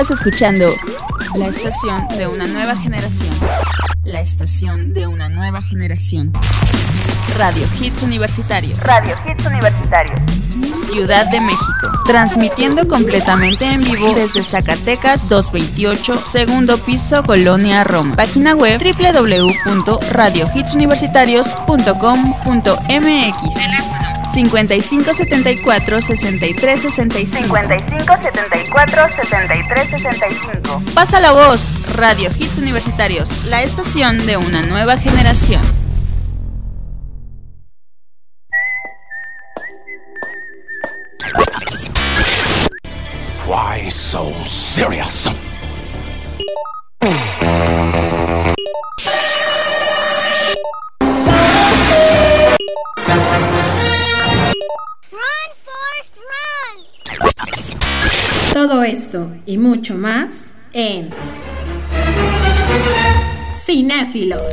Estás escuchando la estación de una nueva generación. La estación de una nueva generación. Radio Hits Universitario. Radio Hits Universitario. Ciudad de México. Transmitiendo completamente en vivo desde Zacatecas 228, segundo piso, Colonia Roma. Página web www.radiohitsuniversitarios.com.mx. Teléfono 5574 63 65. 5574 73 65. Pasa la voz, Radio Hits Universitarios, la estación de una nueva generación. Why so serious? Todo esto y mucho más en Cinéfilos.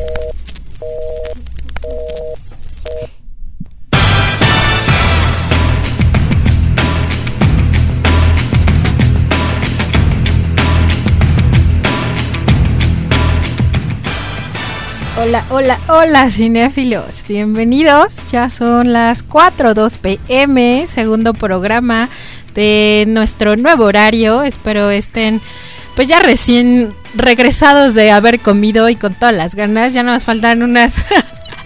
Hola, hola, hola cinéfilos, bienvenidos. Ya son las 4.2 pm, segundo programa de nuestro nuevo horario. Espero estén pues ya recién regresados de haber comido y con todas las ganas. Ya nos faltan unas...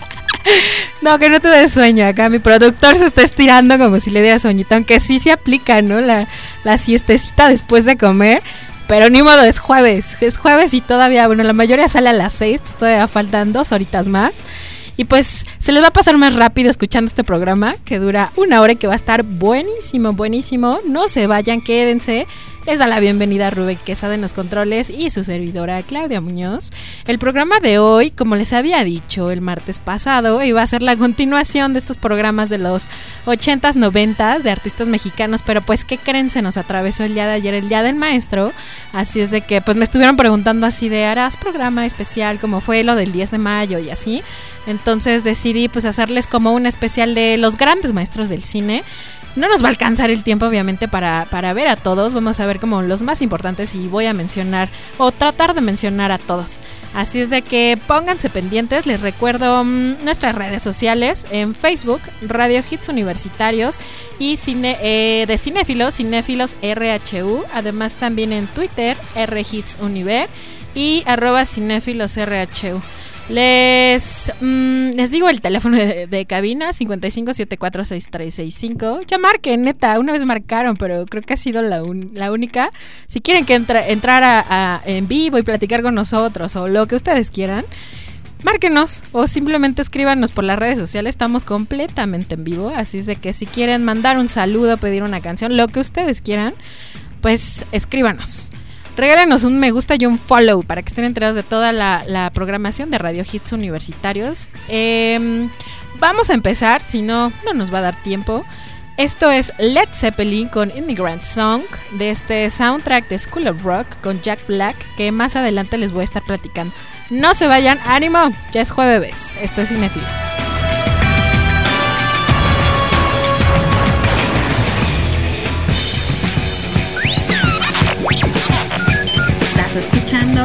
no, que no te des sueño. Acá mi productor se está estirando como si le diera sueñito. Aunque sí se aplica, ¿no? La, la siestecita después de comer. Pero ni modo, es jueves. Es jueves y todavía, bueno, la mayoría sale a las 6. Todavía faltan dos horitas más. Y pues se les va a pasar más rápido escuchando este programa que dura una hora y que va a estar buenísimo, buenísimo. No se vayan, quédense. Les da la bienvenida a Rubén Quesada en los controles y su servidora Claudia Muñoz. El programa de hoy, como les había dicho el martes pasado, iba a ser la continuación de estos programas de los 80s, 90s de artistas mexicanos, pero pues ¿qué creen? Se nos atravesó el día de ayer, el día del maestro, así es de que pues me estuvieron preguntando así de harás programa especial como fue lo del 10 de mayo y así. Entonces decidí pues hacerles como un especial de los grandes maestros del cine. No nos va a alcanzar el tiempo, obviamente, para, para, ver a todos. Vamos a ver como los más importantes y voy a mencionar o tratar de mencionar a todos. Así es de que pónganse pendientes. Les recuerdo mmm, nuestras redes sociales en Facebook, Radio Hits Universitarios y cine, eh, de Cinéfilos, Cinéfilos RHU. Además también en Twitter, RHits Univer y arroba Cinéfilos RHU. Les, mmm, les digo el teléfono de, de cabina 55746365. Ya marquen, neta, una vez marcaron, pero creo que ha sido la, la única. Si quieren que entra, entrar a, en vivo y platicar con nosotros o lo que ustedes quieran, márquenos o simplemente escríbanos por las redes sociales. Estamos completamente en vivo, así es de que si quieren mandar un saludo, pedir una canción, lo que ustedes quieran, pues escríbanos. Regálenos un me gusta y un follow para que estén enterados de toda la, programación de Radio Hits Universitarios. Eh, vamos a empezar, si no, no nos va a dar tiempo. Esto es Led Zeppelin con Immigrant Song de este soundtrack de School of Rock con Jack Black que más adelante les voy a estar platicando. No se vayan, ánimo, ya es jueves. Esto es Cinefilos. Escuchando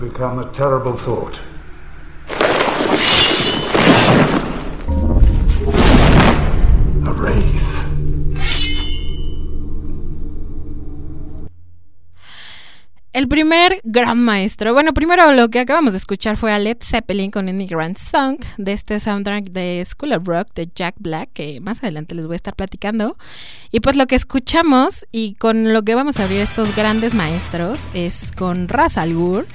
become a terrible thought. A. El primer gran maestro, bueno, primero lo que acabamos de escuchar fue a Led Zeppelin con Immigrant Song de este soundtrack de School of Rock de Jack Black, que más adelante les voy a estar platicando. Y pues lo que escuchamos y con lo que vamos a abrir estos grandes maestros es con Ra's al Ghul.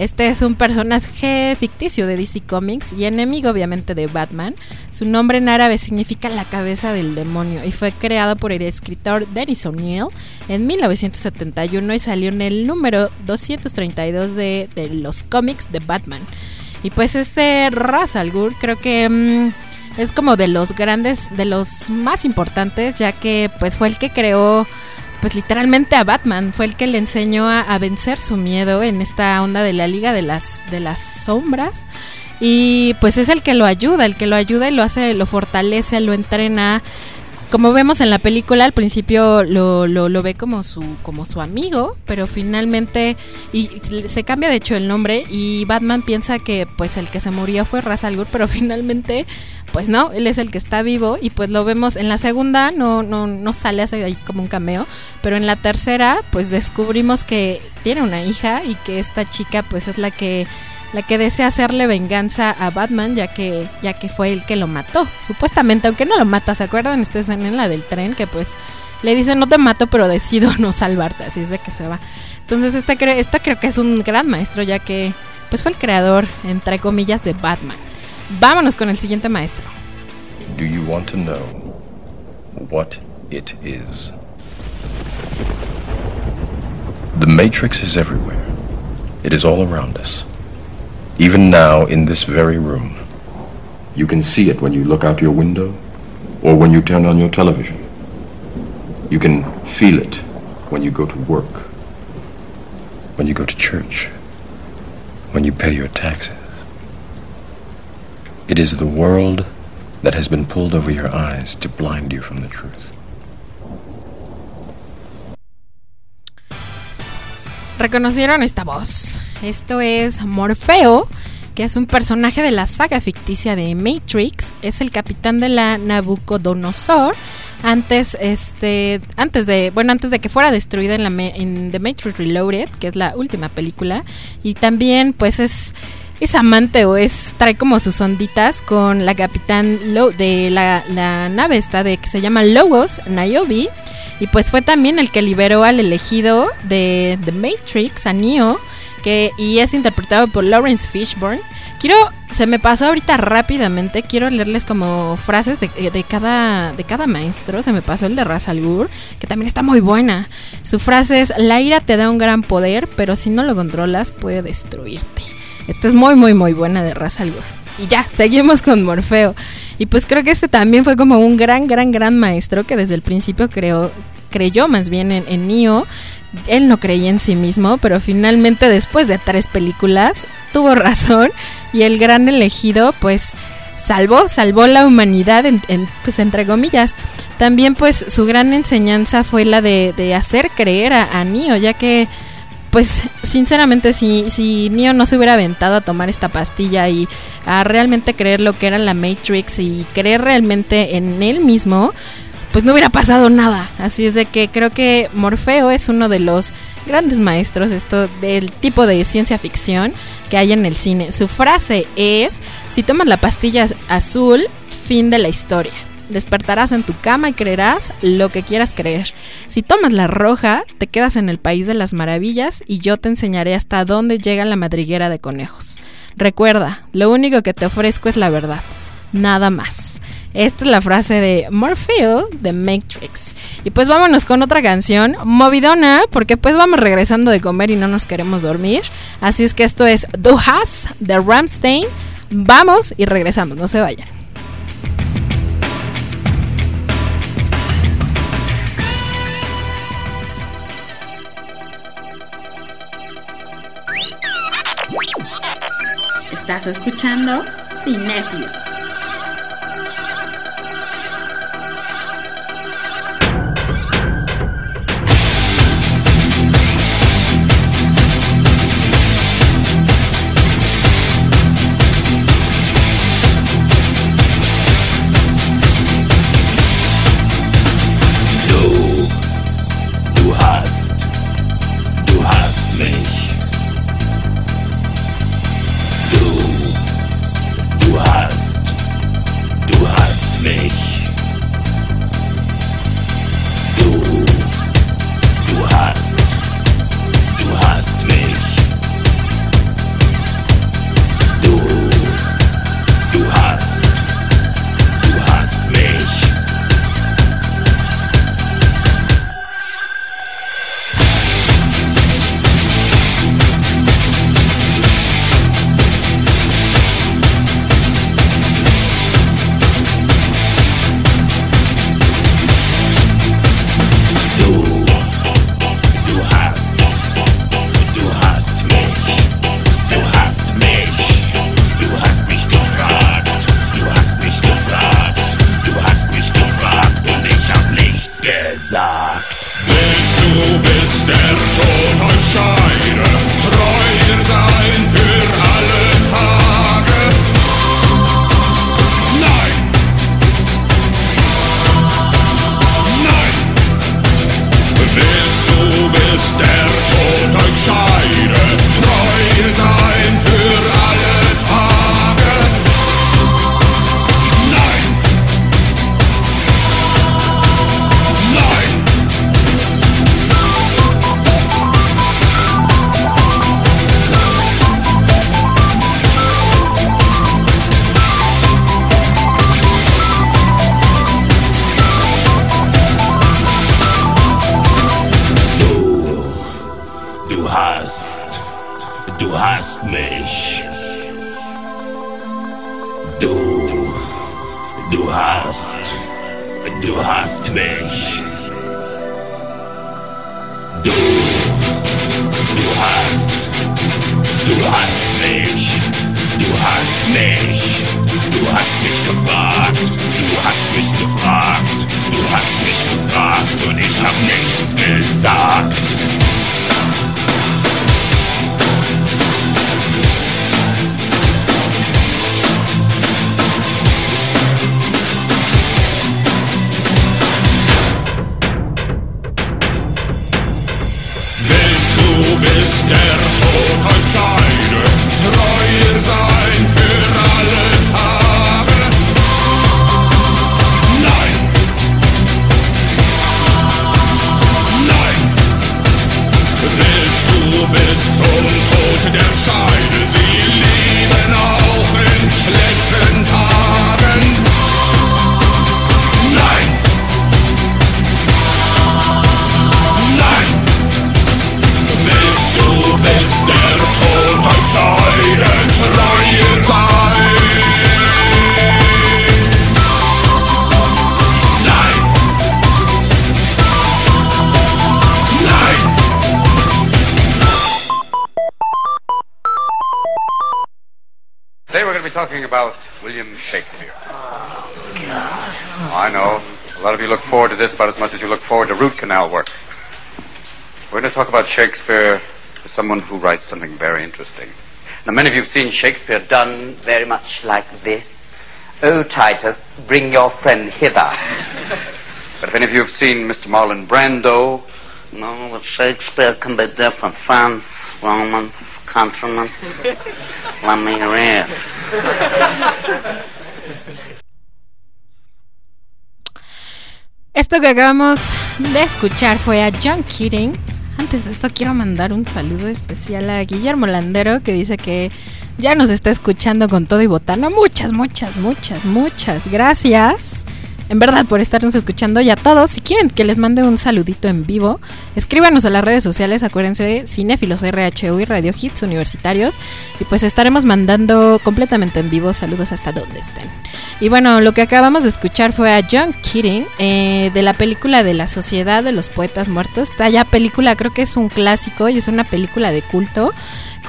Este es un personaje ficticio de DC Comics y enemigo obviamente de Batman. Su nombre en árabe significa la cabeza del demonio y fue creado por el escritor Dennis O'Neill en 1971 y salió en el número 232 de, los cómics de Batman. Y pues este Ra's al Ghul creo que mm, es como de los grandes, de los más importantes, ya que pues fue el que creó pues literalmente a Batman, fue el que le enseñó a, vencer su miedo en esta onda de la Liga de las, de las Sombras. Y pues es el que lo ayuda, el que lo ayuda y lo hace, lo fortalece, lo entrena. Como vemos en la película, al principio lo, lo, lo ve como su, como su amigo, pero finalmente y se cambia de hecho el nombre y Batman piensa que pues el que se murió fue Ra's al Ghul, pero finalmente pues no, él es el que está vivo y pues lo vemos en la segunda, no, no, no sale así ahí como un cameo, pero en la tercera pues descubrimos que tiene una hija y que esta chica pues es la que la que desea hacerle venganza a Batman ya que ya que fue el que lo mató supuestamente aunque no lo mata se acuerdan esta escena en la del tren que pues le dice no te mato pero decido no salvarte así es de que se va entonces esta creo esta creo que es un gran maestro ya que pues fue el creador entre comillas de Batman vámonos con el siguiente maestro Do you want to know what it is? The Matrix is everywhere. It is all around us. Even now, in this very room. You can see it when you look out your window or when you turn on your television. You can feel it when you go to work, when you go to church, when you pay your taxes. It is the world that has been pulled over your eyes to blind you from the truth. Reconocieron esta voz. Esto es Morfeo, que es un personaje de la saga ficticia de Matrix. Es el capitán de la Nabucodonosor. Antes, este, antes de, bueno, antes de que fuera destruida en la en The Matrix Reloaded, que es la última película, y también, pues es es amante o es trae como sus onditas con la capitán Lo- de la, la nave esta de que se llama Logos Niobe y pues fue también el que liberó al elegido de The Matrix a Neo que y es interpretado por Lawrence Fishburne. Quiero se me pasó ahorita rápidamente quiero leerles como frases de, de cada de cada maestro se me pasó el de Ra's al que también está muy buena. Su frase es la ira te da un gran poder pero si no lo controlas puede destruirte esta es muy, muy, muy buena de Ra's al. Y ya, seguimos con Morfeo. Y pues creo que este también fue como un gran, gran, gran maestro que desde el principio creó, creyó más bien en, en Neo. Él no creía en sí mismo, pero finalmente después de tres películas tuvo razón y el gran elegido pues salvó, salvó la humanidad, en, en, pues entre comillas. También pues su gran enseñanza fue la de, de hacer creer a, a Neo, ya que pues sinceramente si, si Neo no se hubiera aventado a tomar esta pastilla y a realmente creer lo que era la Matrix y creer realmente en él mismo, pues no hubiera pasado nada. Así es de que creo que Morfeo es uno de los grandes maestros esto del tipo de ciencia ficción que hay en el cine. Su frase es, si tomas la pastilla azul, fin de la historia. Despertarás en tu cama y creerás lo que quieras creer. Si tomas la roja, te quedas en el país de las maravillas y yo te enseñaré hasta dónde llega la madriguera de conejos. Recuerda, lo único que te ofrezco es la verdad, nada más. Esta es la frase de Morfeo de Matrix. Y pues vámonos con otra canción, movidona, porque pues vamos regresando de comer y no nos queremos dormir. Así es que esto es Du Has de Ramstein. Vamos y regresamos, no se vayan. Estás escuchando Cinéfilos. Talk about Shakespeare as someone who writes something very interesting. Now, many of you have seen Shakespeare done very much like this. O Titus, bring your friend hither. But if any of you have seen Mr. Marlon Brando, No, but Shakespeare can be different. France, Romans, countrymen. Let me read. Esto que acabamos de escuchar fue a John Keating. Antes de esto quiero mandar un saludo especial a Guillermo Landero que dice que ya nos está escuchando con todo y botana. Muchas, muchas, muchas, muchas gracias. En verdad, por estarnos escuchando y a todos. Si quieren que les mande un saludito en vivo, escríbanos a las redes sociales. Acuérdense de Cinefilos RHU y Radio Hits Universitarios. Y pues estaremos mandando completamente en vivo saludos hasta donde estén. Y bueno, lo que acabamos de escuchar fue a John Keating eh, de la película de la Sociedad de los Poetas Muertos. Esta ya película creo que es un clásico y es una película de culto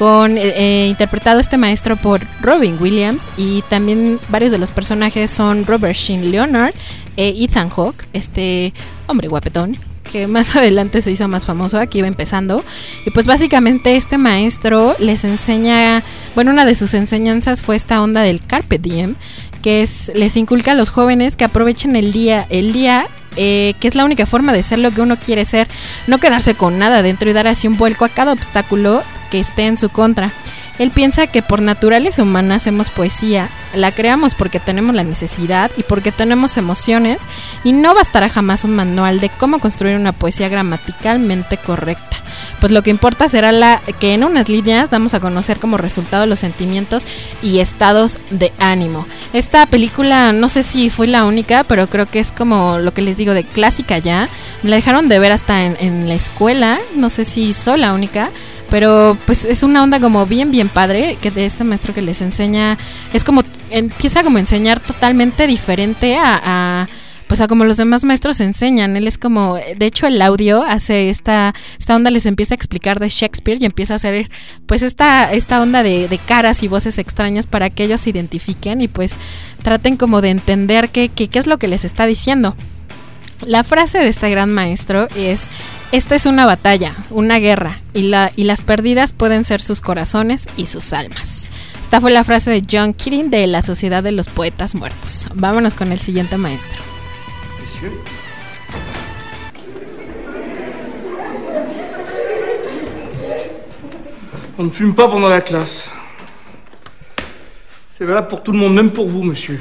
con eh, eh, interpretado este maestro por Robin Williams y también varios de los personajes son Robert Sheen Leonard e Ethan Hawke, este hombre guapetón que más adelante se hizo más famoso, aquí iba empezando. Y pues básicamente este maestro les enseña, bueno, una de sus enseñanzas fue esta onda del carpe diem, que es les inculca a los jóvenes que aprovechen el día, el día eh, que es la única forma de ser lo que uno quiere ser, no quedarse con nada dentro y dar así un vuelco a cada obstáculo que esté en su contra. Él piensa que por naturaleza humana hacemos poesía, la creamos porque tenemos la necesidad y porque tenemos emociones y no bastará jamás un manual de cómo construir una poesía gramaticalmente correcta. Pues lo que importa será la que en unas líneas damos a conocer como resultado los sentimientos y estados de ánimo. Esta película no sé si fue la única, pero creo que es como lo que les digo de clásica ya. Me la dejaron de ver hasta en, la escuela, no sé si soy la única pero pues es una onda como bien, bien padre que de este maestro que les enseña, es como, empieza como a enseñar totalmente diferente a, pues a como los demás maestros enseñan. Él es como, de hecho el audio hace esta, esta onda, les empieza a explicar de Shakespeare y empieza a hacer pues esta, esta onda de, de caras y voces extrañas para que ellos se identifiquen y pues traten como de entender qué, qué, qué es lo que les está diciendo. La frase de este gran maestro es, esta es una batalla, una guerra, y, la, y las perdidas pueden ser sus corazones y sus almas. Esta fue la frase de John Keating de la Sociedad de los Poetas Muertos. Vámonos con el siguiente maestro. On ne fume pas pendant la classe. C'est valable pour tout le monde, même pour vous, monsieur.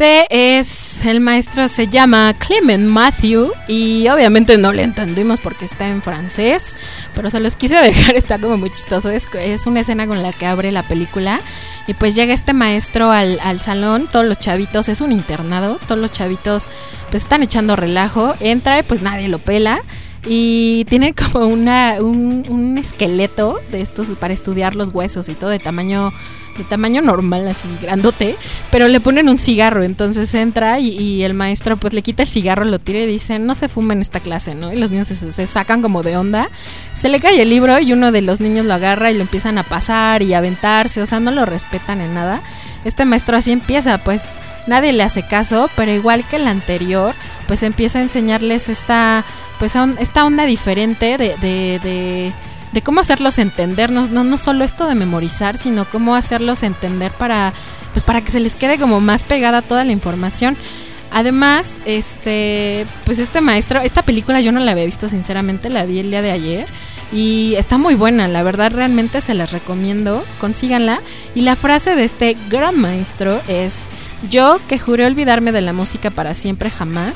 Este es el maestro, se llama Clement Matthew y obviamente no le entendimos porque está en francés, pero se los quise dejar, está como muy chistoso. Es, una escena con la que abre la película y pues llega este maestro al, al, salón, todos los chavitos, es un internado, todos los chavitos pues están echando relajo, entra y pues nadie lo pela. Y tiene como una, un, un esqueleto de estos para estudiar los huesos y todo de tamaño de tamaño normal, así grandote, pero le ponen un cigarro, entonces entra y, y, el maestro pues le quita el cigarro, lo tira y dice, no se fuma en esta clase, ¿no? Y los niños se, se, sacan como de onda, se le cae el libro y uno de los niños lo agarra y lo empiezan a pasar y a aventarse, o sea, no lo respetan en nada. Este maestro así empieza, pues nadie le hace caso, pero igual que el anterior, pues empieza a enseñarles esta, pues esta onda diferente de, de, de de cómo hacerlos entender, no, no, no solo esto de memorizar, sino cómo hacerlos entender para, pues para que se les quede como más pegada toda la información. Además, este, pues este maestro, esta película yo no la había visto sinceramente, la vi el día de ayer y está muy buena, la verdad realmente se las recomiendo, consíganla. Y la frase de este gran maestro es, yo que juré olvidarme de la música para siempre jamás,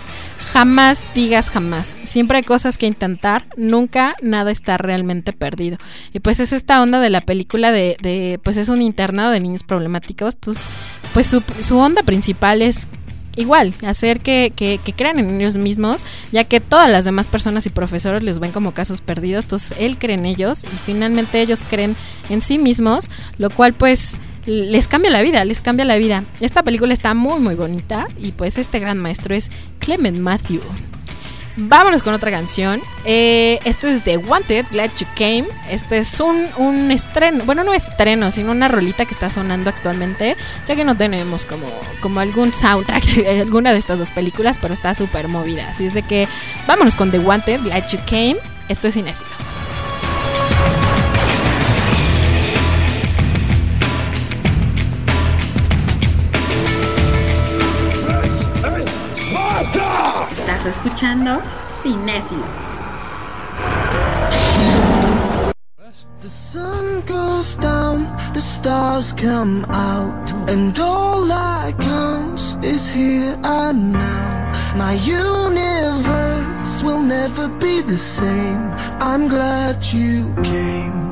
jamás digas jamás. Siempre hay cosas que intentar, nunca nada está realmente perdido. Y pues es esta onda de la película de, de pues es un internado de niños problemáticos. Pues su onda principal es igual, hacer que, que, que, crean en ellos mismos, ya que todas las demás personas y profesores les ven como casos perdidos, entonces él cree en ellos y finalmente ellos creen en sí mismos, lo cual pues les cambia la vida, les cambia la vida. Esta película está muy muy bonita y pues este gran maestro es Clement Matthew. Vámonos con otra canción. Eh, esto es de Wanted, Glad You Came. Este es un, un, estreno, bueno, no estreno, sino una rolita que está sonando actualmente, ya que no tenemos como, como algún soundtrack de alguna de estas dos películas, pero está súper movida. Así es de que vámonos con The Wanted, Glad You Came. Esto es Cinéfilos. Estás escuchando Cinéfilos. The sun goes down, the stars come out, and all that counts is here and now. My universe will never be the same. I'm glad you came.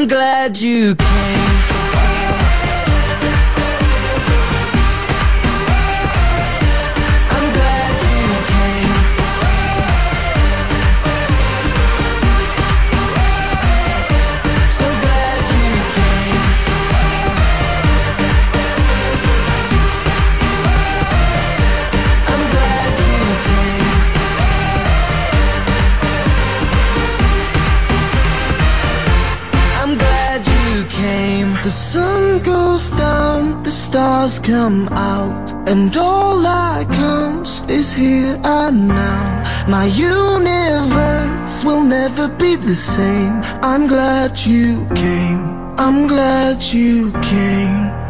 I'm glad you came. Come out, and all that counts is here and now. My universe will never be the same. I'm glad you came. I'm glad you came.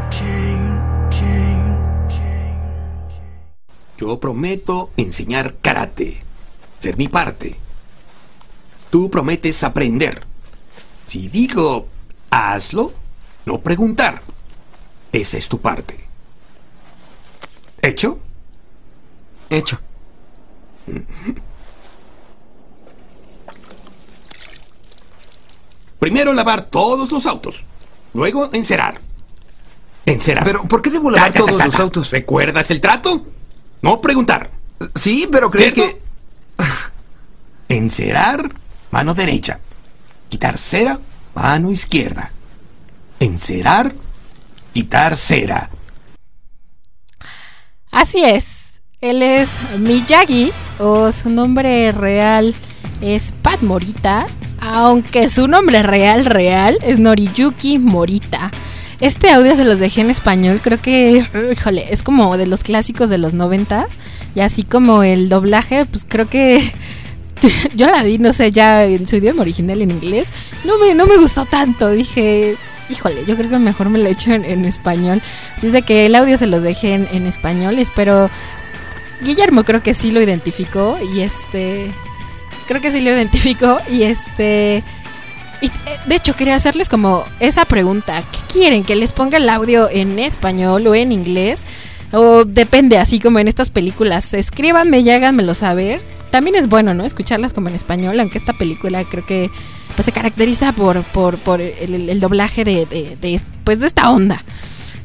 Yo prometo enseñar karate, ser mi parte. Tú prometes aprender. Si digo hazlo, no preguntar. Esa es tu parte. ¿Hecho? Hecho. Primero lavar todos los autos. Luego encerar. Encerar. Pero, ¿por qué debo lavar Ta, ta, ta, todos los autos? ¿Recuerdas el trato? No preguntar. Sí, pero creí ¿Cierto? que... Encerar, mano derecha. Quitar cera, mano izquierda. Encerar, quitar cera. Así es. Él es Miyagi, o su nombre real es Pat Morita, aunque su nombre real, real, es Noriyuki Morita. Este audio se los dejé en español, creo que, híjole, es como de los clásicos de los noventas, y así como el doblaje, pues creo que yo la vi, no sé, ya en su idioma original en inglés, no me, no me gustó tanto, dije, híjole, yo creo que mejor me lo echo en, en español. Es de que el audio se los dejé en, en español, espero... Guillermo creo que sí lo identificó y este... Creo que sí lo identificó y este... Y eh, de hecho quería hacerles como esa pregunta, ¿qué quieren? ¿Que les ponga el audio en español o en inglés? O depende, así como en estas películas. Escríbanme y háganmelo saber. También es bueno, ¿no? Escucharlas como en español, aunque esta película creo que pues, se caracteriza por, por, por el, el- doblaje de, de, pues, de esta onda.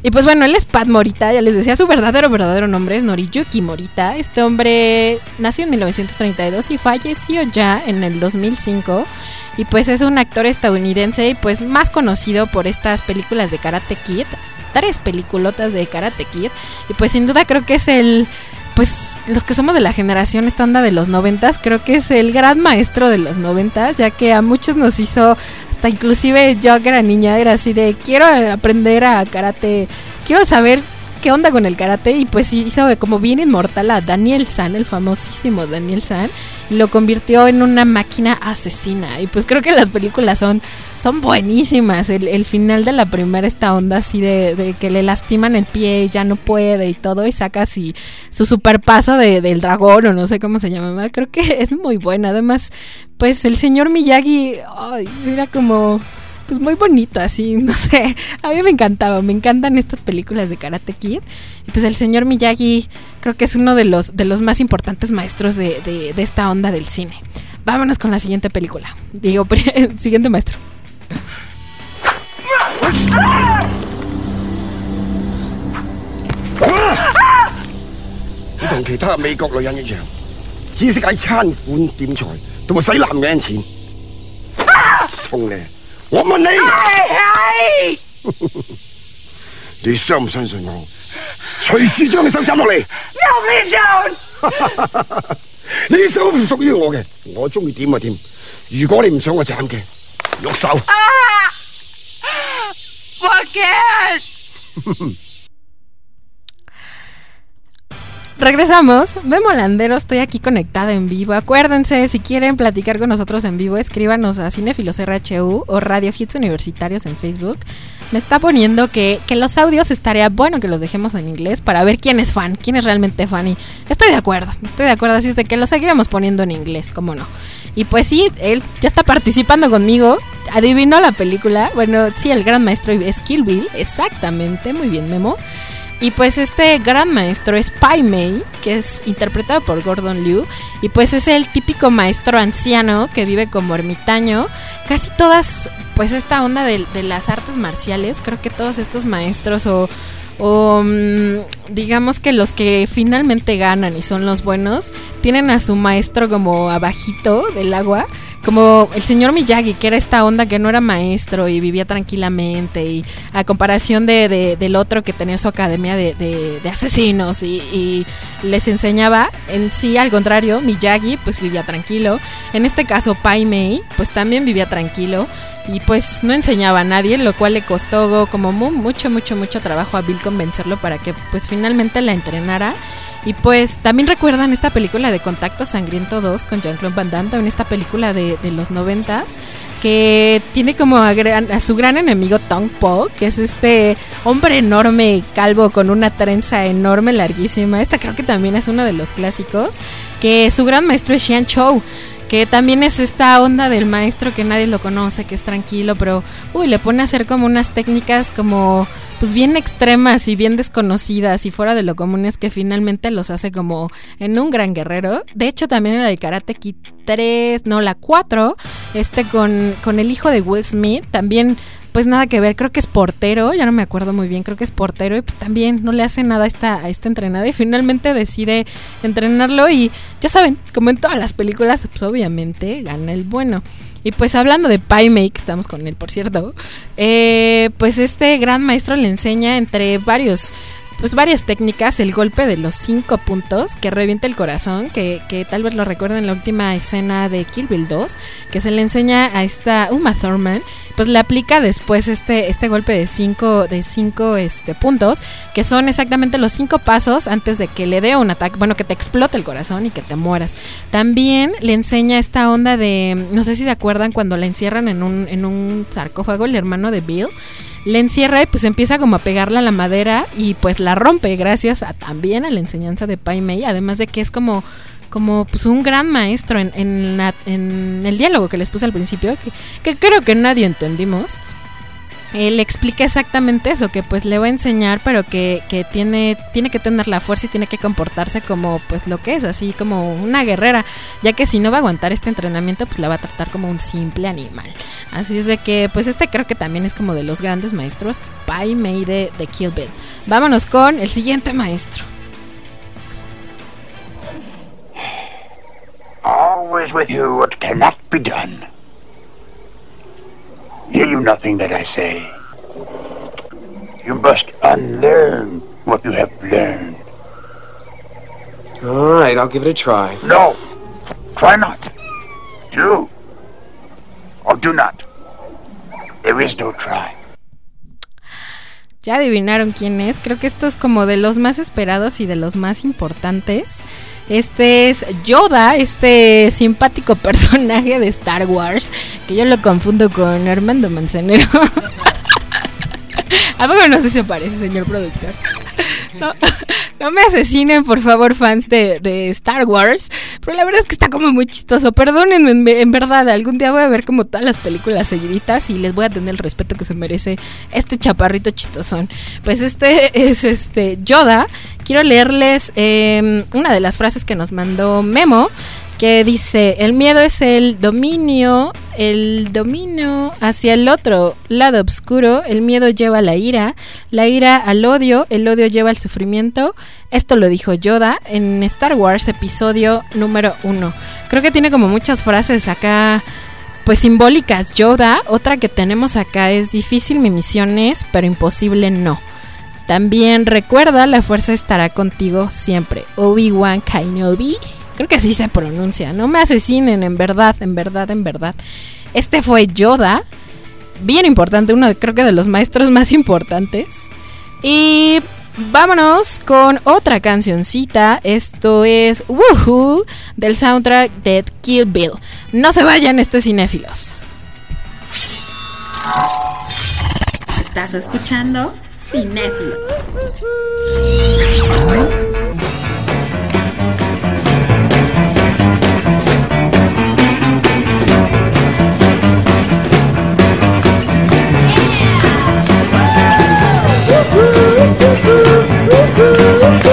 Y pues bueno, él es Pat Morita, ya les decía, su verdadero, verdadero nombre es Noriyuki Morita. Este hombre nació en 1932 y falleció ya en el 2005. Y pues es un actor estadounidense y pues más conocido por estas películas de Karate Kid. Tres peliculotas de Karate Kid. Y pues sin duda creo que es el... Pues los que somos de la generación esta onda de los noventas, creo que es el gran maestro de los noventas, ya que a muchos nos hizo hasta inclusive yo que era niña era así de quiero aprender a karate, quiero saber qué onda con el karate y pues hizo como bien inmortal a Daniel San, el famosísimo Daniel San, y lo convirtió en una máquina asesina. Y pues creo que las películas son, son buenísimas. El, final de la primera, esta onda así de, que le lastiman el pie y ya no puede y todo, y saca así su super paso de, del dragón o no sé cómo se llama. Creo que es muy buena. Además, pues el señor Miyagi, ay, era como pues muy bonito, así, no sé. A mí me encantaba, me encantan estas películas de Karate Kid. Y pues el señor Miyagi creo que es uno de los, de los más importantes maestros de, de, de esta onda del cine. Vámonos con la siguiente película. Digo, siguiente maestro. 我问你，你相唔相信我？随时将你手斩落嚟。有咩想？你手唔属于我嘅，我中意点就点。如果你唔想我斩嘅，喐手。啊！我嘅。Regresamos, Memolandero, estoy aquí conectada en vivo. Acuérdense, si quieren platicar con nosotros en vivo, escríbanos a Cinefilos RHU o Radio Hits Universitarios en Facebook. Me está poniendo que, que los audios estaría bueno que los dejemos en inglés para ver quién es fan, quién es realmente fan. Y estoy de acuerdo, estoy de acuerdo, así es de que los seguiremos poniendo en inglés, cómo no. Y pues sí, él ya está participando conmigo. Adivinó la película. Bueno, sí, el gran maestro es Kill Bill. Exactamente, muy bien, Memo. Y pues este gran maestro es Pai Mei, que es interpretado por Gordon Liu. Y pues es el típico maestro anciano que vive como ermitaño. Casi todas, pues esta onda de, de las artes marciales, creo que todos estos maestros o, o mm, digamos que los que finalmente ganan y son los buenos, tienen a su maestro como abajito del agua. Como el señor Miyagi, que era esta onda que no era maestro y vivía tranquilamente. Y a comparación de, de- del otro que tenía su academia de, de- de asesinos y, y les enseñaba, en sí, al contrario, Miyagi pues vivía tranquilo. En este caso, Pai Mei pues también vivía tranquilo y pues no enseñaba a nadie, lo cual le costó como mu- mucho, mucho, mucho trabajo a Bill convencerlo para que pues finalmente la entrenara. Y pues también recuerdan esta película de Contacto Sangriento 2 con Jean-Claude Van Damme, también esta película de, de los noventas, que tiene como a su gran enemigo Tong Po, que es este hombre enorme, calvo, con una trenza enorme, larguísima. Esta creo que también es uno de los clásicos, que su gran maestro es Xian Chou que también es esta onda del maestro que nadie lo conoce, que es tranquilo, pero uy, le pone a hacer como unas técnicas como pues bien extremas y bien desconocidas y fuera de lo comunes que finalmente los hace como en un gran guerrero. De hecho, también en la de Karate Kid 3, no, la 4, este con, con el hijo de Will Smith, también pues nada que ver, creo que es portero, ya no me acuerdo muy bien, creo que es portero y pues también no le hace nada a esta, esta entrenada y finalmente decide entrenarlo y ya saben, como en todas las películas, pues obviamente gana el bueno. Y pues hablando de Mei, que estamos con él por cierto, eh, pues este gran maestro le enseña entre varios pues varias técnicas, el golpe de los cinco puntos que revienta el corazón, que, que tal vez lo recuerden en la última escena de Kill Bill 2, que se le enseña a esta Uma Thurman, pues le aplica después este, este golpe de cinco, de cinco este, puntos, que son exactamente los cinco pasos antes de que le dé un ataque, bueno, que te explote el corazón y que te mueras. También le enseña esta onda de, no sé si se acuerdan cuando la encierran en un, en un sarcófago, el hermano de Bill, le encierra y pues empieza como a pegarla a la madera y pues la rompe gracias a, también a la enseñanza de Pai Mei, además de que es como como pues un gran maestro en, en, la- en el diálogo que les puse al principio, que, que creo que nadie entendimos. Él explica exactamente eso, que pues le va a enseñar, pero que, que tiene, tiene que tener la fuerza y tiene que comportarse como pues lo que es, así como una guerrera, ya que si no va a aguantar este entrenamiento, pues la va a tratar como un simple animal. Así es de que, pues este creo que también es como de los grandes maestros, Pai Mei de, de Kill Bill. Vámonos con el siguiente maestro. Always with you what cannot be done. Hear you nothing that I say. You must unlearn what you have learned. All right, I'll give it a try. No, try not. Do or do not. There is no try. Ya adivinaron quién es. Creo que esto es como de los más esperados y de los más importantes. Este es Yoda, este simpático personaje de Star Wars, que yo lo confundo con Armando Manzanero. A poco no sé si se parece, señor productor. No, me asesinen, por favor, fans de, de Star Wars. Pero la verdad es que está como muy chistoso. Perdónenme, en, en verdad. Algún día voy a ver como todas las películas seguiditas y les voy a tener el respeto que se merece este chaparrito chistosón. Pues este es este Yoda. Quiero leerles eh, una de las frases que nos mandó Memo que dice, el miedo es el dominio, el dominio hacia el otro lado oscuro, el miedo lleva a la ira, la ira al odio, el odio lleva al sufrimiento. Esto lo dijo Yoda en Star Wars episodio número uno. Creo que tiene como muchas frases acá pues simbólicas. Yoda, otra que tenemos acá es difícil mi misión es, pero imposible no. También recuerda, la fuerza estará contigo siempre. Obi-Wan Kenobi. Creo que así se pronuncia. No me asesinen, en verdad, en verdad, en verdad. Este fue Yoda. Bien importante, uno creo que de los maestros más importantes. Y vámonos con otra cancioncita. Esto es Woohoo del soundtrack de Kill Bill. No se vayan, estos cinéfilos. Estás escuchando Cinéfilos.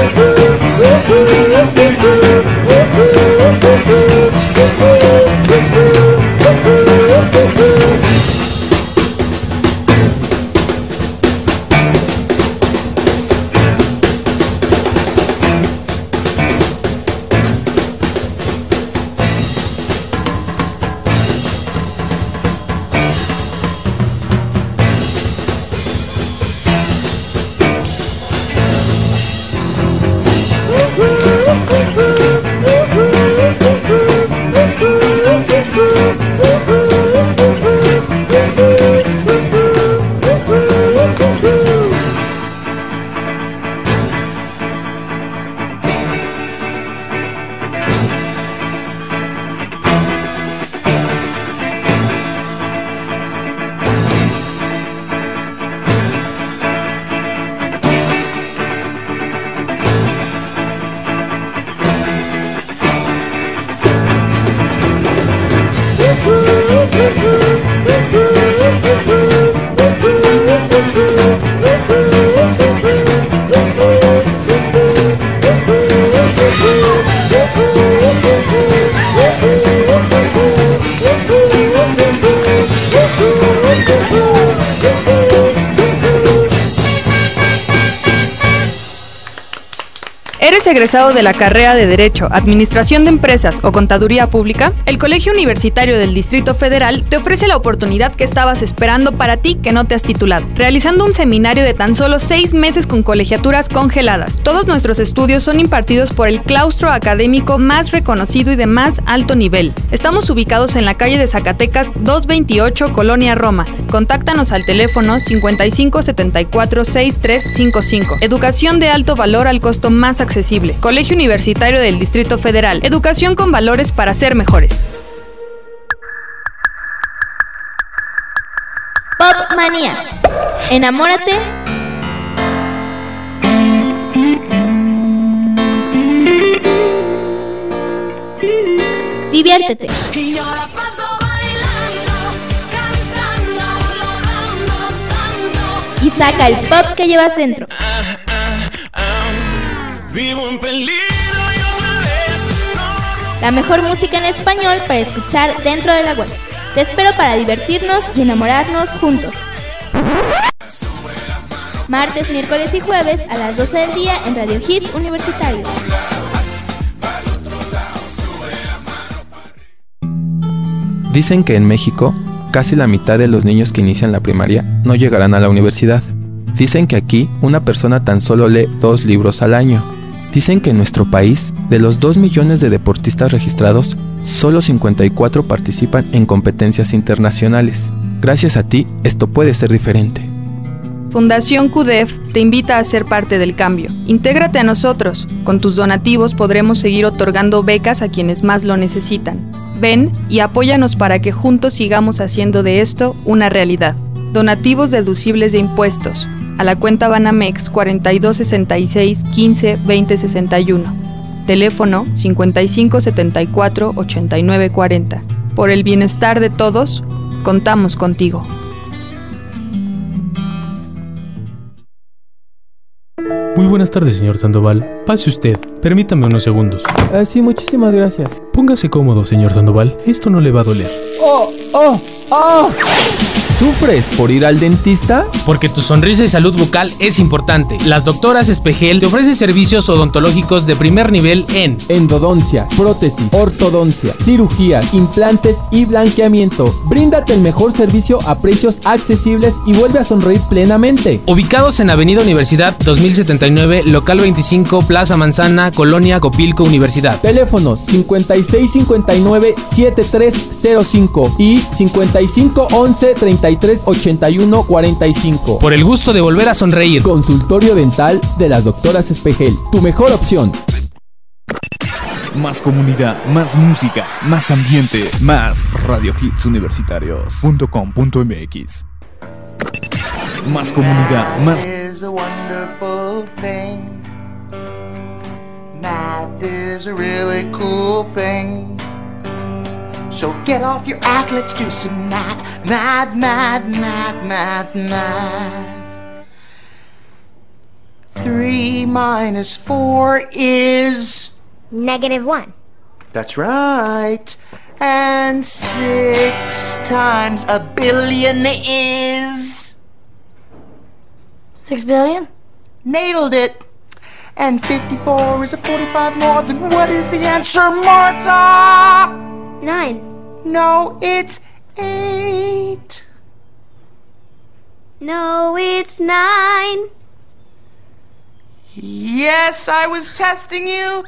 ¿Eres egresado de la carrera de Derecho, Administración de Empresas o Contaduría Pública? El Colegio Universitario del Distrito Federal te ofrece la oportunidad que estabas esperando para ti que no te has titulado, realizando un seminario de tan solo seis meses con colegiaturas congeladas. Todos nuestros estudios son impartidos por el claustro académico más reconocido y de más alto nivel. Estamos ubicados en la calle de Zacatecas 228, Colonia Roma. Contáctanos al teléfono 55746355. Educación de alto valor al costo más accesible. Colegio Universitario del Distrito Federal. Educación con valores para ser mejores. Pop Manía. Enamórate. Diviértete. Saca el pop que llevas dentro. Vivo en peligro La mejor música en español para escuchar dentro de la web. Te espero para divertirnos y enamorarnos juntos. Martes, miércoles y jueves a las 12 del día en Radio Hits Universitario. Dicen que en México casi la mitad de los niños que inician la primaria no llegarán a la universidad. Dicen que aquí una persona tan solo lee dos libros al año. Dicen que en nuestro país, de los 2 millones de deportistas registrados, solo 54 participan en competencias internacionales. Gracias a ti, esto puede ser diferente. Fundación CUDEF te invita a ser parte del cambio. Intégrate a nosotros. Con tus donativos podremos seguir otorgando becas a quienes más lo necesitan. Ven y apóyanos para que juntos sigamos haciendo de esto una realidad. Donativos deducibles de impuestos. A la cuenta Banamex 4266 15 20 61. Teléfono 5574 8940. Por el bienestar de todos, contamos contigo. Muy buenas tardes, señor Sandoval. Pase usted. Permítame unos segundos. Ah, sí, muchísimas gracias. Póngase cómodo, señor Sandoval. Esto no le va a doler. ¡Oh! ¡Oh! ¡Oh! ¿Sufres por ir al dentista? Porque tu sonrisa y salud bucal es importante. Las doctoras Espejel te ofrecen servicios odontológicos de primer nivel en endodoncia, prótesis, ortodoncia, cirugías, implantes y blanqueamiento. Bríndate el mejor servicio a precios accesibles y vuelve a sonreír plenamente. Ubicados en Avenida Universidad 2079, local 25, Plaza Manzana, Colonia Copilco Universidad. Teléfonos 5659-7305 y 5511 33 81 45. Por el gusto de volver a sonreír. Consultorio dental de las doctoras Espejel. Tu mejor opción. Más comunidad, más música, más ambiente, más radiohitsuniversitarios.com.mx. Más comunidad, más is a wonderful thing. Math is a really cool thing. So get off your act, let's do some math. Math, math, math, math, math. Three minus four is. Negative one. That's right. And six times a billion is. Six billion? Nailed it. And 54 is a 45 more than what is the answer, Marta? Nine. No, it's eight. No, it's nine. Yes, I was testing you.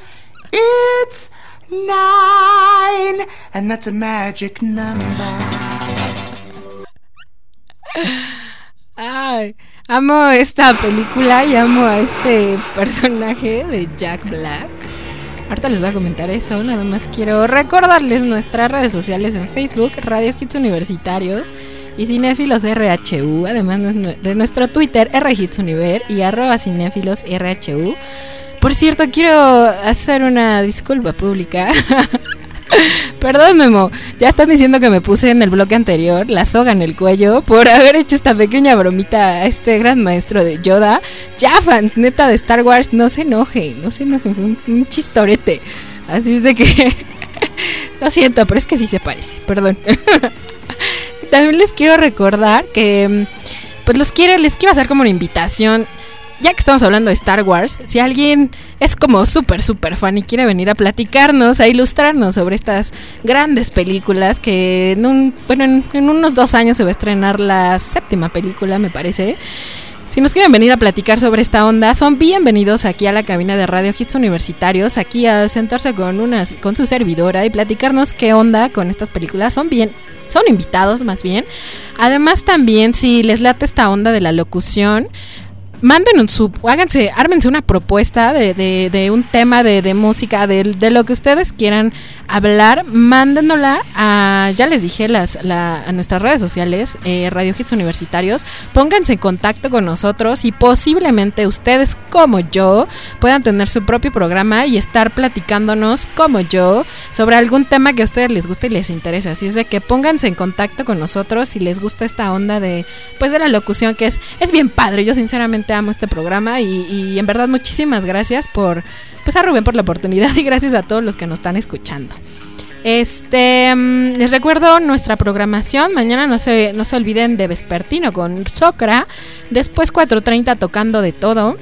It's nine. And that's a magic number. Ay, amo esta película y amo a este personaje de Jack Black. Ahorita les voy a comentar eso, nada más quiero recordarles nuestras redes sociales en Facebook, Radio Hits Universitarios y Cinéfilos RHU, además de nuestro Twitter, RHits Univer y arroba Cinéfilos RHU. Por cierto, quiero hacer una disculpa pública. Perdón, Memo. Ya están diciendo que me puse en el bloque anterior la soga en el cuello por haber hecho esta pequeña bromita a este gran maestro de Yoda. Ya, fans, neta de Star Wars, no se enojen, no se enojen. Fue un, chistorete. Así es de que. Lo siento, pero es que sí se parece. Perdón. También les quiero recordar que. Pues los quiero, les quiero hacer como una invitación ya que estamos hablando de Star Wars, si alguien es como súper, súper fan y quiere venir a platicarnos, a ilustrarnos sobre estas grandes películas, que en, bueno, en, en unos dos años se va a estrenar la séptima película, me parece. Si nos quieren venir a platicar sobre esta onda, son bienvenidos aquí a la cabina de Radio Hits Universitarios, aquí a sentarse con una, con su servidora y platicarnos qué onda con estas películas. Son bien, son invitados más bien. Además también si les late esta onda de la locución, manden un sub, háganse, ármense una propuesta de, de, un tema de, de música, de, de, lo que ustedes quieran hablar, mándenla a, ya les dije, las, la, a nuestras redes sociales, eh, Radio Hits Universitarios, pónganse en contacto con nosotros y posiblemente ustedes como yo puedan tener su propio programa y estar platicándonos como yo sobre algún tema que a ustedes les guste y les interese. Así es de que pónganse en contacto con nosotros si les gusta esta onda de, pues de la locución que es, es bien padre. Yo sinceramente amo este programa y, en verdad muchísimas gracias por pues a Rubén por la oportunidad y gracias a todos los que nos están escuchando. Este um, les recuerdo nuestra programación. Mañana no se, no se olviden de Vespertino con Socra. Después 4.30 tocando de todo.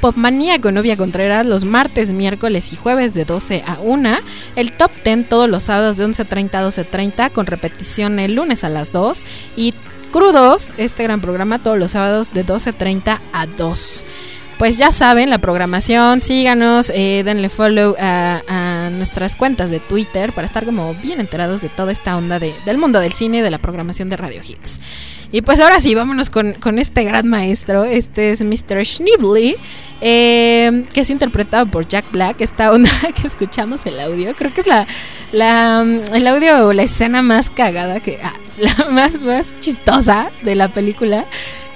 Popmanía con Novia Contreras los martes, miércoles y jueves de 12 a 1. El top 10 todos los sábados de 11.30 a 12.30 con repetición el lunes a las 2. Y Crudos, este gran programa todos los sábados de 12.30 a 2. pues ya saben, la programación, síganos, eh, denle follow a, a nuestras cuentas de Twitter para estar como bien enterados de toda esta onda de- del mundo del cine y de la programación de Radio Hits. Y pues ahora sí, vámonos con, con este gran maestro. Este es Mr. Schneebly, eh, que es interpretado por Jack Black. Esta onda que escuchamos el audio, creo que es la, la el audio o la escena más cagada, que ah, la más, más chistosa de la película.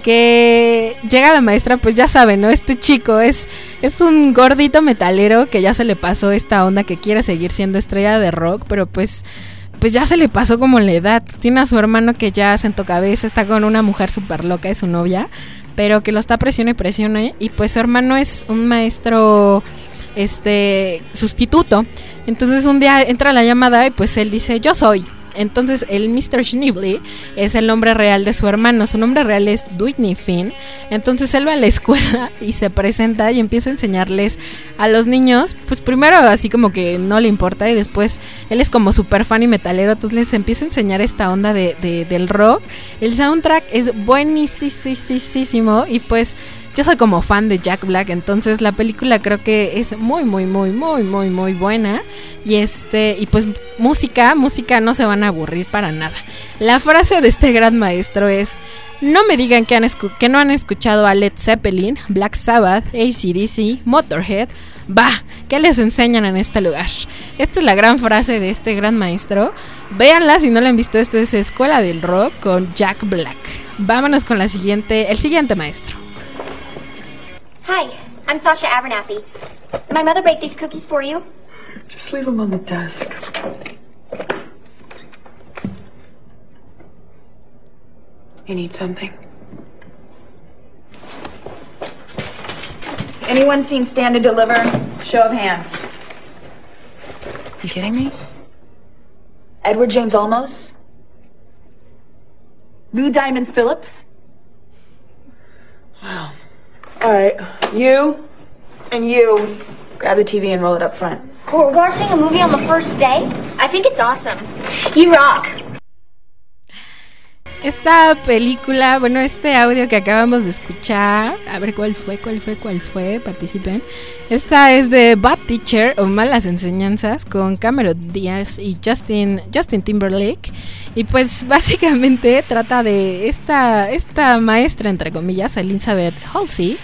Que llega la maestra, pues ya saben, ¿no? Este chico es, es un gordito metalero que ya se le pasó esta onda que quiere seguir siendo estrella de rock, pero pues pues ya se le pasó como la edad. Tiene a su hermano que ya sentó cabeza, está con una mujer súper loca, es su novia, pero que lo está presione y presione. Y pues su hermano es un maestro este sustituto. Entonces un día entra la llamada y pues él dice, yo soy. Entonces el Mr. Schneebly es el nombre real de su hermano. Su nombre real es Whitney Finn. Entonces él va a la escuela y se presenta y empieza a enseñarles a los niños. Pues primero así como que no le importa y después él es como super fan y metalero. Entonces les empieza a enseñar esta onda de, de- del rock. El soundtrack es buenísimo y pues yo soy como fan de Jack Black, entonces la película creo que es muy, muy, muy, muy, muy, muy buena. Y este, y pues música, música no se van a aburrir para nada. La frase de este gran maestro es: No me digan que, han que no han escuchado a Led Zeppelin, Black Sabbath, ACDC, Motorhead. Bah, ¿qué les enseñan en este lugar? Esta es la gran frase de este gran maestro. Véanla si no la han visto. Esta es Escuela del Rock con Jack Black. Vámonos con la siguiente, el siguiente maestro. Hi, I'm Sasha Abernathy. My mother baked these cookies for you. Just leave them on the desk. You need something? Anyone seen Stand and Deliver? Show of hands. You kidding me? Edward James Olmos? Lou Diamond Phillips? Wow. All right, you and you grab the TV and roll it up front. We're watching a movie on the first day? I think it's awesome. You rock. Esta película, bueno, este audio que acabamos de escuchar, a ver cuál fue, cuál fue, cuál fue, participen. Esta es de Bad Teacher o Malas Enseñanzas con Cameron Diaz y Justin, Justin Timberlake. Y pues básicamente trata de esta, esta maestra, entre comillas, Elizabeth Halsey,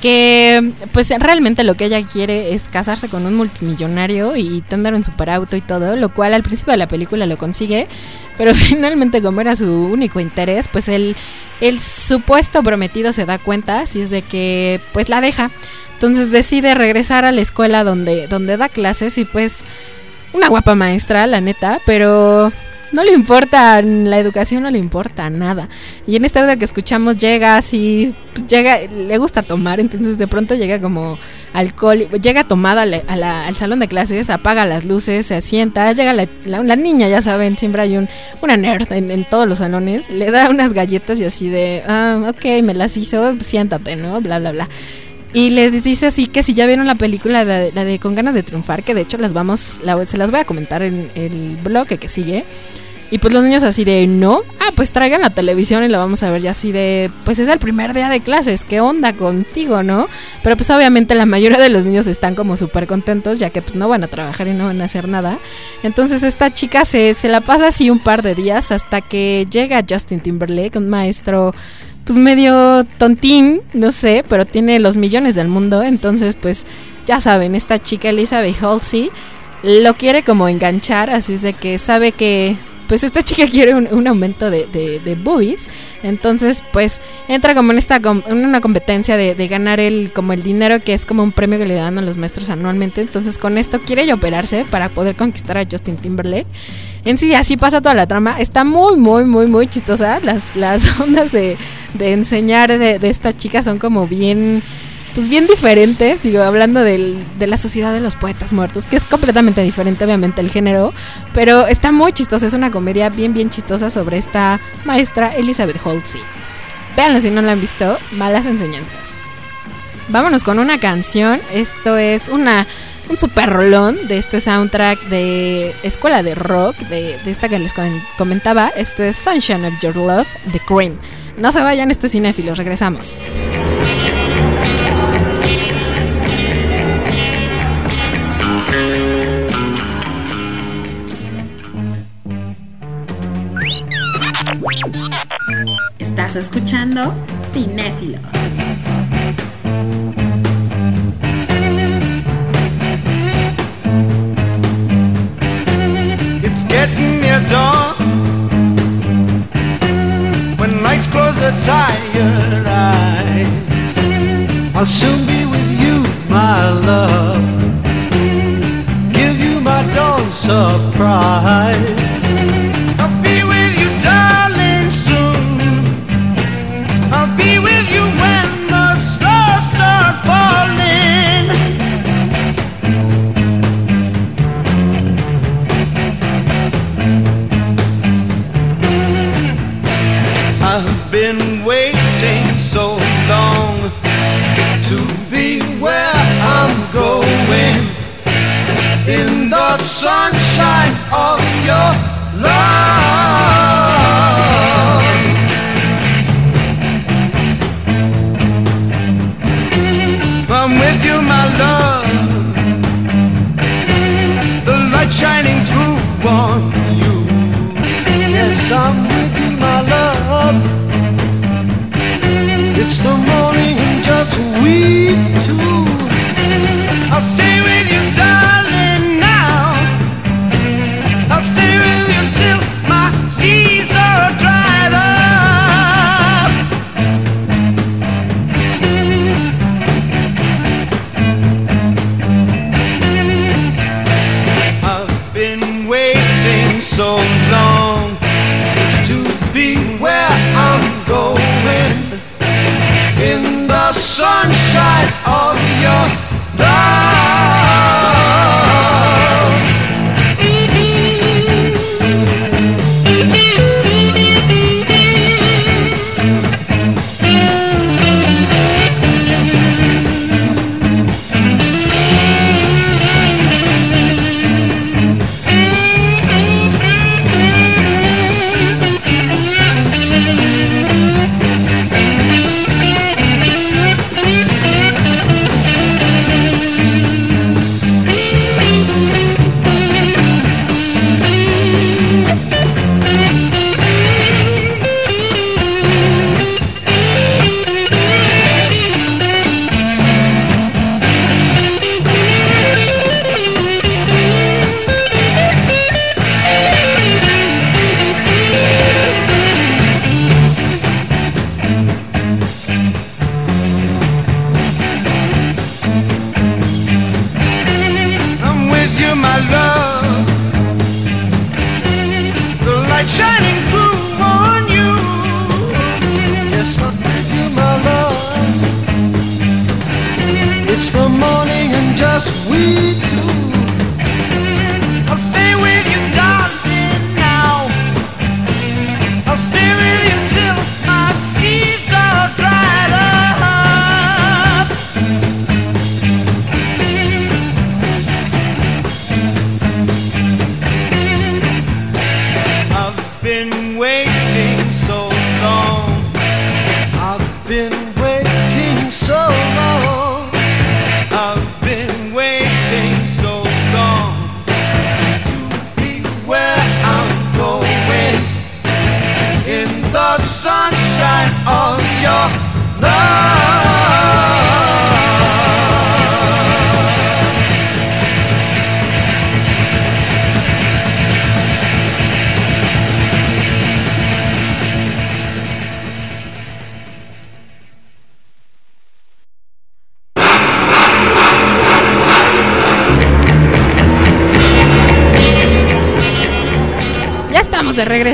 que pues realmente lo que ella quiere es casarse con un multimillonario y tener un superauto y todo, lo cual al principio de la película lo consigue, pero finalmente como era su único interés, pues el, el supuesto prometido se da cuenta, así es de que pues la deja. Entonces decide regresar a la escuela donde, donde da clases y pues una guapa maestra, la neta, pero no le importa la educación, no le importa nada. Y en esta audio que escuchamos llega así, pues, llega, le gusta tomar, entonces de pronto llega como alcohol, llega tomada a al salón de clases, apaga las luces, se asienta, llega la, la- la niña, ya saben, siempre hay un, una nerd en, en todos los salones, le da unas galletas y así de, ah, ok, me las hizo, siéntate, ¿no? Bla, bla, bla. Y les dice así que si ya vieron la película, la de, la de Con ganas de triunfar, que de hecho las vamos, la- se las voy a comentar en el bloque que sigue. Y pues los niños así de, no, ah, pues traigan la televisión y la vamos a ver ya así de, pues es el primer día de clases, ¿qué onda contigo, no? Pero pues obviamente la mayoría de los niños están como súper contentos ya que pues no van a trabajar y no van a hacer nada. Entonces esta chica se, se la pasa así un par de días hasta que llega Justin Timberlake, un maestro pues medio tontín, no sé, pero tiene los millones del mundo, entonces pues ya saben, esta chica Elizabeth Halsey lo quiere como enganchar, así es de que sabe que pues esta chica quiere un, aumento de, de, boobies, entonces pues entra como en esta en una competencia de, de ganar el como el dinero que es como un premio que le dan a los maestros anualmente, entonces con esto quiere operarse para poder conquistar a Justin Timberlake. En sí, así pasa toda la trama. Está muy, muy, muy, muy chistosa. Las, las ondas de, de enseñar de, esta chica son como bien, pues bien diferentes. Digo, hablando de la sociedad de los poetas muertos, que es completamente diferente, obviamente, el género. Pero está muy chistosa. Es una comedia bien, bien chistosa sobre esta maestra Elizabeth Halsey. Véanlo si no la han visto. Malas enseñanzas. Vámonos con una canción. Esto es una un super rolón de este soundtrack de escuela de rock, de, esta que les comentaba. Esto es Sunshine of Your Love, The Cream. No se vayan, esto es cinéfilos, regresamos. Estás escuchando Cinéfilos. Near dawn. When lights close the tired eyes I'll soon be with you, my love. Give you my dawn surprise sunshine of your love. I'm with you, my love. The light shining through on you. Yes, I'm with you, my love. It's the morning just we two. I'll stay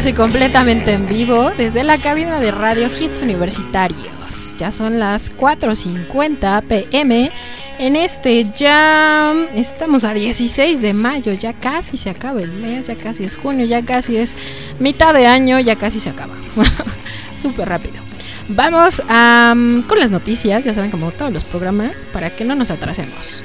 y completamente en vivo desde la cabina de Radio Hits Universitarios. Ya son las 4.50 pm. En este ya estamos a 16 de mayo, ya casi se acaba el mes, ya casi es junio, ya casi es mitad de año, ya casi se acaba. Súper rápido. Vamos con las noticias, ya saben, como todos los programas, para que no nos atrasemos.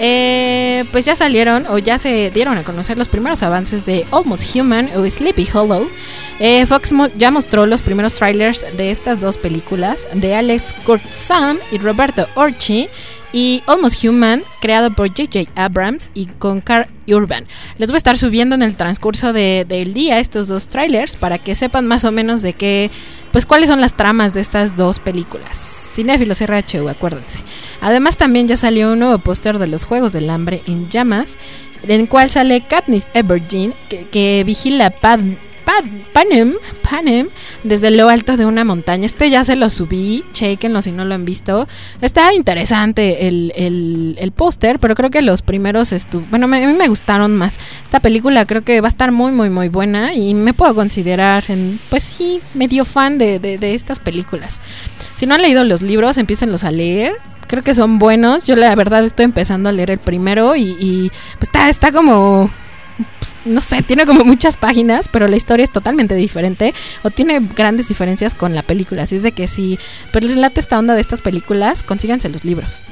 Eh, pues ya salieron o ya se dieron a conocer los primeros avances de Almost Human o Sleepy Hollow. Eh, Fox ya mostró los primeros trailers de estas dos películas de Alex Kurtzam y Roberto Orchi. Y Almost Human, creado por J.J. Abrams y con Carl Urban. Les voy a estar subiendo en el transcurso de- del día estos dos trailers para que sepan más o menos de qué, pues cuáles son las tramas de estas dos películas. Cinéfilos RHU, acuérdense. Además también ya salió un nuevo póster de los Juegos del Hambre en llamas, en el cual sale Katniss Everdeen, que, vigila Pad- Panem, Panem desde lo alto de una montaña. Este ya se lo subí, chequenlo si no lo han visto. Está interesante el, el, el póster, pero creo que los primeros estu bueno, a mí me gustaron más. Esta película creo que va a estar muy, muy, muy buena y me puedo considerar, pues sí, medio fan de, de, estas películas. Si no han leído los libros, empiécenlos a leer. Creo que son buenos. Yo la verdad estoy empezando a leer el primero y, y, pues está, está como pues, no sé, tiene como muchas páginas, pero la historia es totalmente diferente o tiene grandes diferencias con la película. Así es de que si pues les late esta onda de estas películas, consíganse los libros.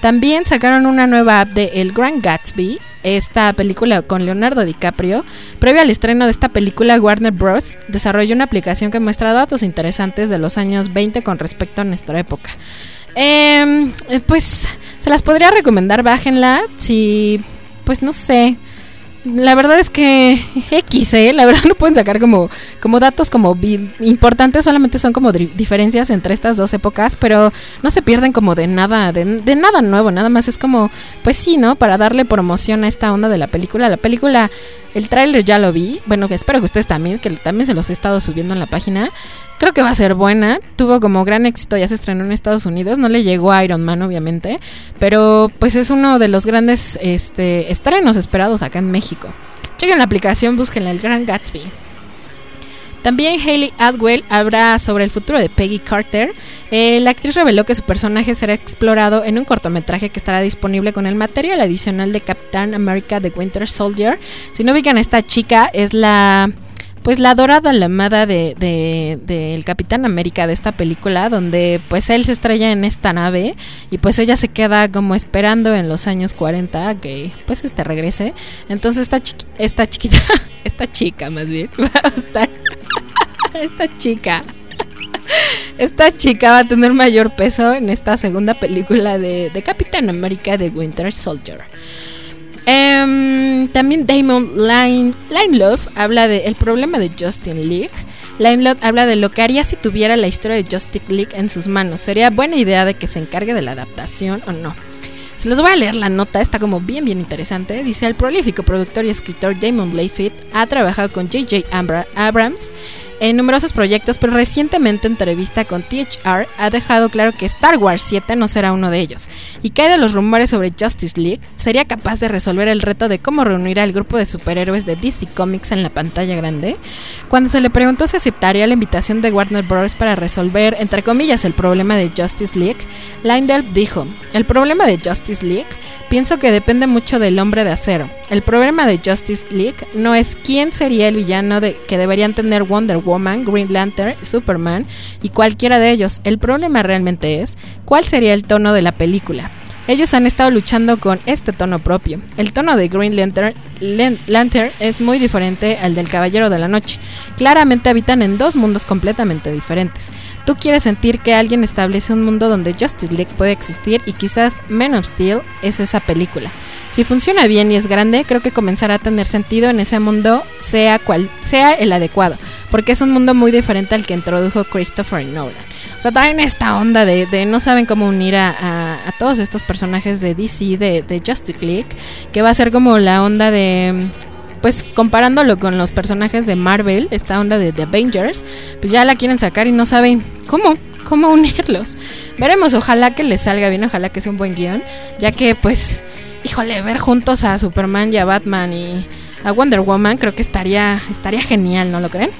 También sacaron una nueva app de El Grand Gatsby, esta película con Leonardo DiCaprio. Previo al estreno de esta película, Warner Bros. desarrolló una aplicación que muestra datos interesantes de los años 20 con respecto a nuestra época. Em, pues se las podría recomendar, bájenla. Si, pues no sé. La verdad es que X, ¿eh? La verdad no pueden sacar como, como datos como importantes, solamente son como diferencias entre estas dos épocas, pero no se pierden como de nada, de, de nada nuevo, nada más es como, pues sí, ¿no? Para darle promoción a esta onda de la película. La película, el tráiler ya lo vi, bueno, que espero que ustedes también, que también se los he estado subiendo en la página. Creo que va a ser buena. Tuvo como gran éxito, ya se estrenó en Estados Unidos. No le llegó a Iron Man, obviamente. Pero pues es uno de los grandes este, estrenos esperados acá en México. Chequen la aplicación, búsquenla, el Gran Gatsby. También Hayley Atwell habla sobre el futuro de Peggy Carter. Eh, la actriz reveló que su personaje será explorado en un cortometraje que estará disponible con el material adicional de Capitán America The Winter Soldier. Si no ubican a esta chica, es la pues la dorada la amada de, de- del Capitán América de esta película, donde pues él se estrella en esta nave y pues ella se queda como esperando en los años 40 a que pues este regrese. Entonces esta, chiqui- esta chiquita, esta chica más bien, va a estar, esta chica, esta chica va a tener mayor peso en esta segunda película de, de Capitán América de Winter Soldier. Em, también Damon Line, Lindelof habla del problema de Justin League. Lindelof habla de lo que haría si tuviera la historia de Justin League en sus manos. ¿Sería buena idea de que se encargue de la adaptación o no? Se los voy a leer la nota, está como bien bien interesante. Dice, el prolífico productor y escritor Damon Layfield ha trabajado con J.J. Abrams en numerosos proyectos, pero recientemente en entrevista con THR ha dejado claro que Star Wars 7 no será uno de ellos, y hay de los rumores sobre Justice League sería capaz de resolver el reto de cómo reunir al grupo de superhéroes de DC Comics en la pantalla grande. Cuando se le preguntó si aceptaría la invitación de Warner Bros. para resolver, entre comillas, el problema de Justice League, Lindell dijo, el problema de Justice League pienso que depende mucho del hombre de acero. El problema de Justice League no es quién sería el villano de, que deberían tener Wonder Woman, Green Lantern, Superman y cualquiera de ellos. El problema realmente es cuál sería el tono de la película. Ellos han estado luchando con este tono propio. El tono de Green Lantern, Lan- Lantern es muy diferente al del Caballero de la Noche. Claramente habitan en dos mundos completamente diferentes. Tú quieres sentir que alguien establece un mundo donde Justice League puede existir y quizás Man of Steel es esa película. Si funciona bien y es grande, creo que comenzará a tener sentido en ese mundo, sea cual sea el adecuado, porque es un mundo muy diferente al que introdujo Christopher Nolan. O sea, traen esta onda de, de no saben cómo unir a, todos estos personajes de DC, de, de Justice League, que va a ser como la onda de, pues comparándolo con los personajes de Marvel, esta onda de The Avengers, pues ya la quieren sacar y no saben cómo, cómo unirlos. Veremos, ojalá que les salga bien, ojalá que sea un buen guion, ya que pues, híjole, ver juntos a Superman y a Batman y a Wonder Woman creo que estaría, estaría genial, ¿no lo creen?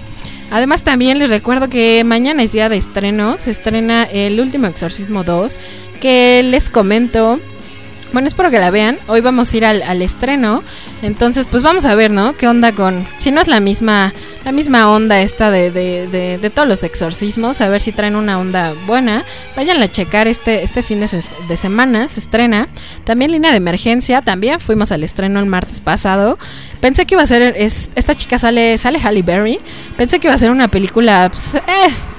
Además también les recuerdo que mañana es día de estreno, se estrena el último Exorcismo 2, que les comento, bueno, espero que la vean, hoy vamos a ir al, al estreno, entonces pues vamos a ver, ¿no? ¿Qué onda con, si no es la misma, la misma onda esta de, de, de- todos los exorcismos, a ver si traen una onda buena, vayan a checar este, este fin de, de semana, se estrena, también línea de emergencia, también fuimos al estreno el martes pasado, pensé que iba a ser, es, esta chica sale, sale Halle Berry, pensé que iba a ser una película, pues, eh,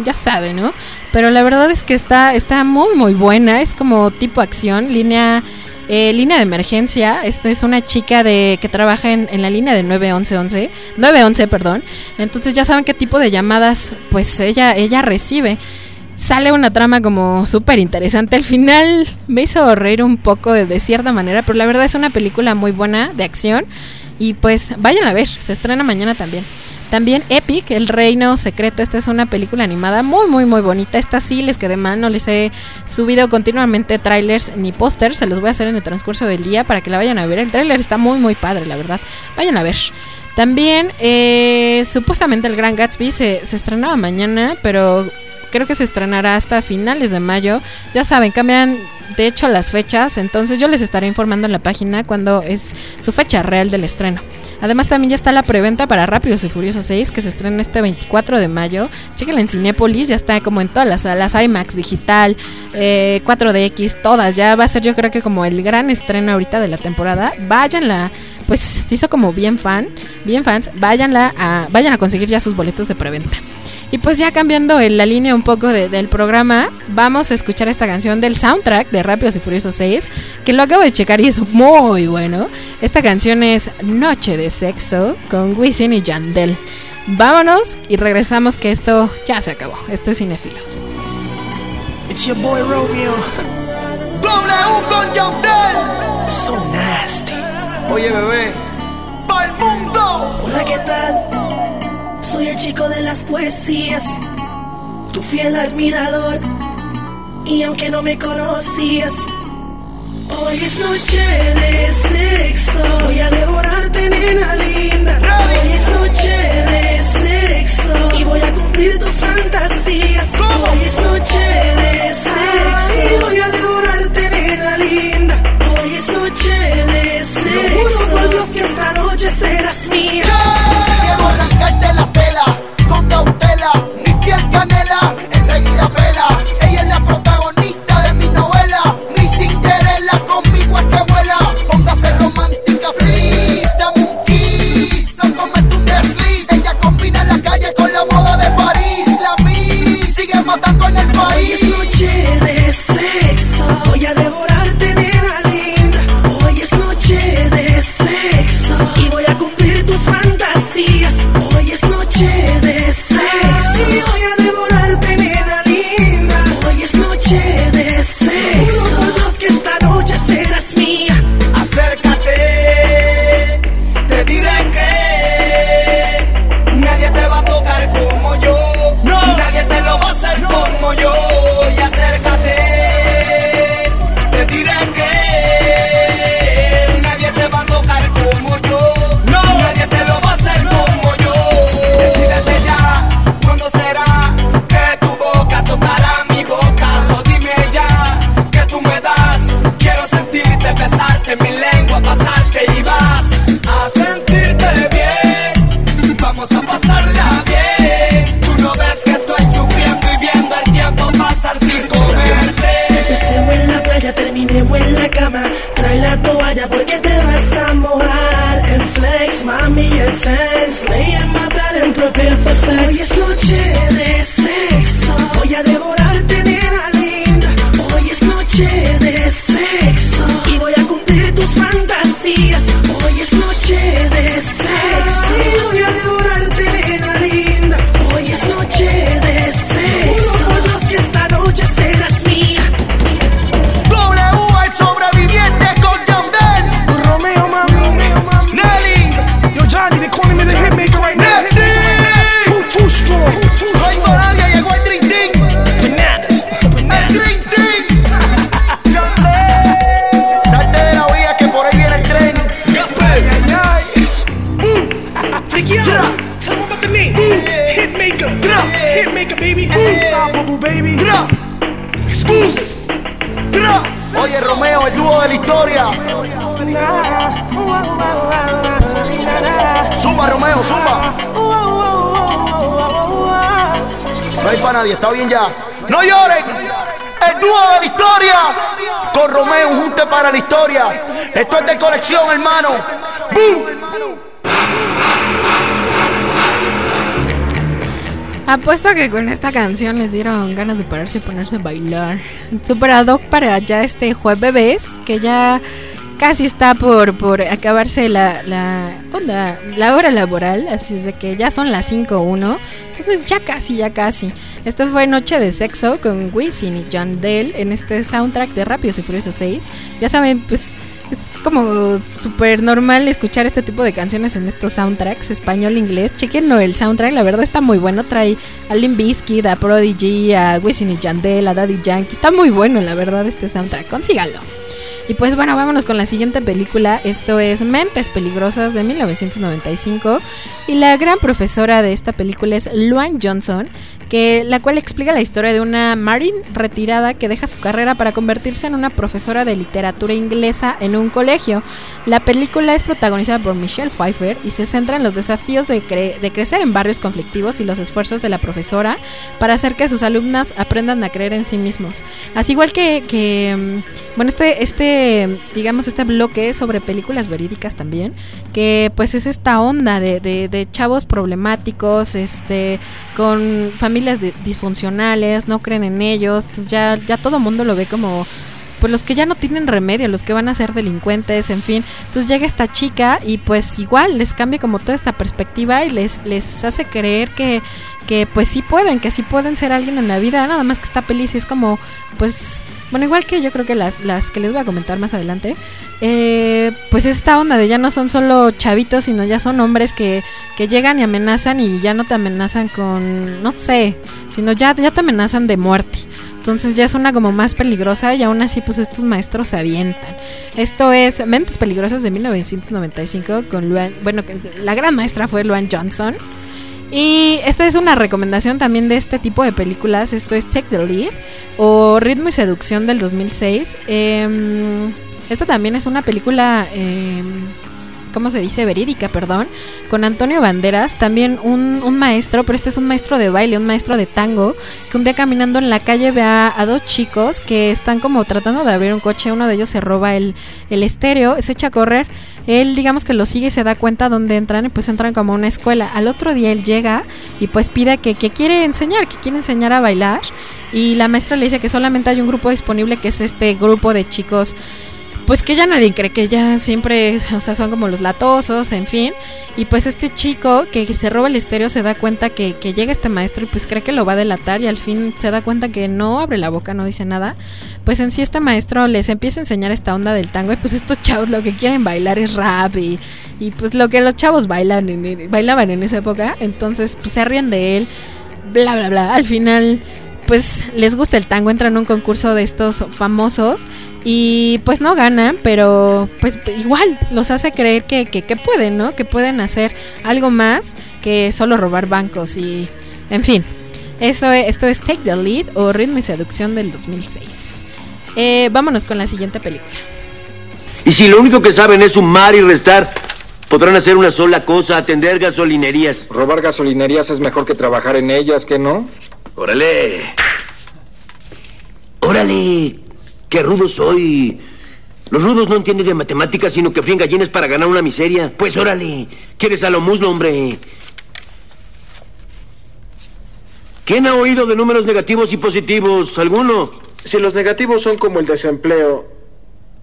ya sabe, ¿no? pero la verdad es que está, está muy muy buena, es como tipo acción, línea eh, línea de emergencia. Esta es una chica de que trabaja en, la línea de 911, 911, perdón. Entonces ya saben qué tipo de llamadas pues ella ella recibe. Sale una trama como súper interesante. Al final me hizo reír un poco de cierta manera, pero la verdad es una película muy buena de acción. Y pues vayan a ver, se estrena mañana también. También Epic, El Reino Secreto. Esta es una película animada muy, muy, muy bonita. Esta sí les quedé mal. No les he subido continuamente trailers ni pósters. Se los voy a hacer en el transcurso del día para que la vayan a ver. El trailer está muy, muy padre, la verdad. Vayan a ver. También, eh, supuestamente el Gran Gatsby se, se estrenaba mañana, pero creo que se estrenará hasta finales de mayo. Ya saben, cambian de hecho las fechas, entonces yo les estaré informando en la página cuando es su fecha real del estreno. Además también ya está la preventa para Rápidos y Furiosos 6 que se estrena este 24 de mayo. Chéquenla en Cinépolis, ya está como en todas las salas, IMAX, digital, eh, 4DX, todas. Ya va a ser yo creo que como el gran estreno ahorita de la temporada. Váyanla, pues se hizo como bien fan, bien fans, váyanla a, vayan a conseguir ya sus boletos de preventa. Y pues ya cambiando la línea un poco de- del programa, vamos a escuchar esta canción del soundtrack de Rápidos y Furiosos 6, que lo acabo de checar y es muy bueno. Esta canción es Noche de Sexo con Wisin y Yandel. Vámonos y regresamos que esto ya se acabó. Esto es Cinefilos. It's your boy Romeo. W con Yandel. So nasty. Oye, bebé. Pa'l mundo. Hola, ¿qué tal? Soy el chico de las poesías. Tu fiel admirador. Y aunque no me conocías. Hoy es noche de sexo. Voy a devorarte, nena linda. Hoy es noche de sexo. Y voy a cumplir tus fantasías. Hoy es noche de sexo. Y voy a devorarte, nena linda. Hoy es noche de sexo. Lo juro por Dios que esta noche serás mía. Hoy es noche de sexo. Voy a devorarte, nena linda. Hoy es noche de sexo. Y voy a cumplir tus fantasías. Hoy es noche de que con esta canción les dieron ganas de pararse y ponerse a bailar. Super ad hoc para ya este jueves, que ya casi está por, por acabarse la, la onda, la hora laboral, así es de que ya son las 5.1. Entonces ya casi, ya casi. Esto fue Noche de Sexo con Wisin y John Dell en este soundtrack de Rápidos y Furiosos 6. Ya saben, pues es como súper normal escuchar este tipo de canciones en estos soundtracks, español-inglés. Chequenlo, el soundtrack, la verdad está muy bueno. Trae a Limp Bizkit, a Prodigy, a Wisin y Yandel, a Daddy Yankee. Está muy bueno, la verdad, este soundtrack. Consíganlo. Y pues bueno, vámonos con la siguiente película. Esto es Mentes Peligrosas de 1995. Y la gran profesora de esta película es Luan Johnson, que, la cual explica la historia de una Marine retirada que deja su carrera para convertirse en una profesora de literatura inglesa en un colegio. La película es protagonizada por Michelle Pfeiffer y se centra en los desafíos de, cre- de crecer en barrios conflictivos y los esfuerzos de la profesora para hacer que sus alumnas aprendan a creer en sí mismos. Así igual que, que, mm, bueno, este, este, digamos, este bloque sobre películas verídicas también, que pues es esta onda de, de- de chavos problemáticos, este, con familias de- disfuncionales, no creen en ellos, entonces ya, ya todo mundo lo ve como pues los que ya no tienen remedio, los que van a ser delincuentes, en fin. Entonces llega esta chica y pues igual les cambia como toda esta perspectiva y les, les hace creer que, que pues sí pueden, que sí pueden ser alguien en la vida, nada más que esta peli sí es como, pues, bueno, igual que yo creo que las, las que les voy a comentar más adelante, eh, pues esta onda de ya no son solo chavitos, sino ya son hombres que, que llegan y amenazan y ya no te amenazan con, no sé, sino ya, ya te amenazan de muerte. Entonces ya es una como más peligrosa y aún así pues estos maestros se avientan. Esto es Mentes Peligrosas de 1995 con Luan, bueno, la gran maestra fue Luan Johnson. Y esta es una recomendación también de este tipo de películas. Esto es Take the Lead o Ritmo y Seducción del 2006. Eh, esta también es una película, eh, ¿cómo se dice? Verídica, perdón. Con Antonio Banderas, también un, un maestro, pero este es un maestro de baile, un maestro de tango, que un día caminando en la calle ve a, a dos chicos que están como tratando de abrir un coche. Uno de ellos se roba el, el estéreo, se echa a correr. Él, digamos que lo sigue y se da cuenta dónde entran y pues entran como a una escuela. Al otro día él llega y pues pide que, que quiere enseñar, que quiere enseñar a bailar. Y la maestra le dice que solamente hay un grupo disponible, que es este grupo de chicos pues que ya nadie cree que ya siempre, o sea, son como los latosos, en fin. Y pues este chico que se roba el estéreo se da cuenta que, que llega este maestro y pues cree que lo va a delatar y al fin se da cuenta que no abre la boca, no dice nada. Pues en sí este maestro les empieza a enseñar esta onda del tango y pues estos chavos lo que quieren bailar es rap y, pues lo que los chavos bailan bailaban en esa época. Entonces pues se ríen de él, bla, bla, bla. Al final pues les gusta el tango, entran a un concurso de estos famosos y pues no ganan, pero pues igual los hace creer que, que, que pueden, ¿no? Que pueden hacer algo más que solo robar bancos y en fin. Eso, es- esto es Take the Lead o Ritmo y Seducción del 2006. Eh, vámonos con la siguiente película. Y si lo único que saben es sumar y restar, podrán hacer una sola cosa, atender gasolinerías. Robar gasolinerías es mejor que trabajar en ellas, ¿qué no? Órale. Órale. Qué rudo soy. Los rudos no entienden de matemáticas, sino que fríen gallinas para ganar una miseria. Pues órale. ¿Quieres a lo muslo, hombre? ¿Quién ha oído de números negativos y positivos? ¿Alguno? Si los negativos son como el desempleo,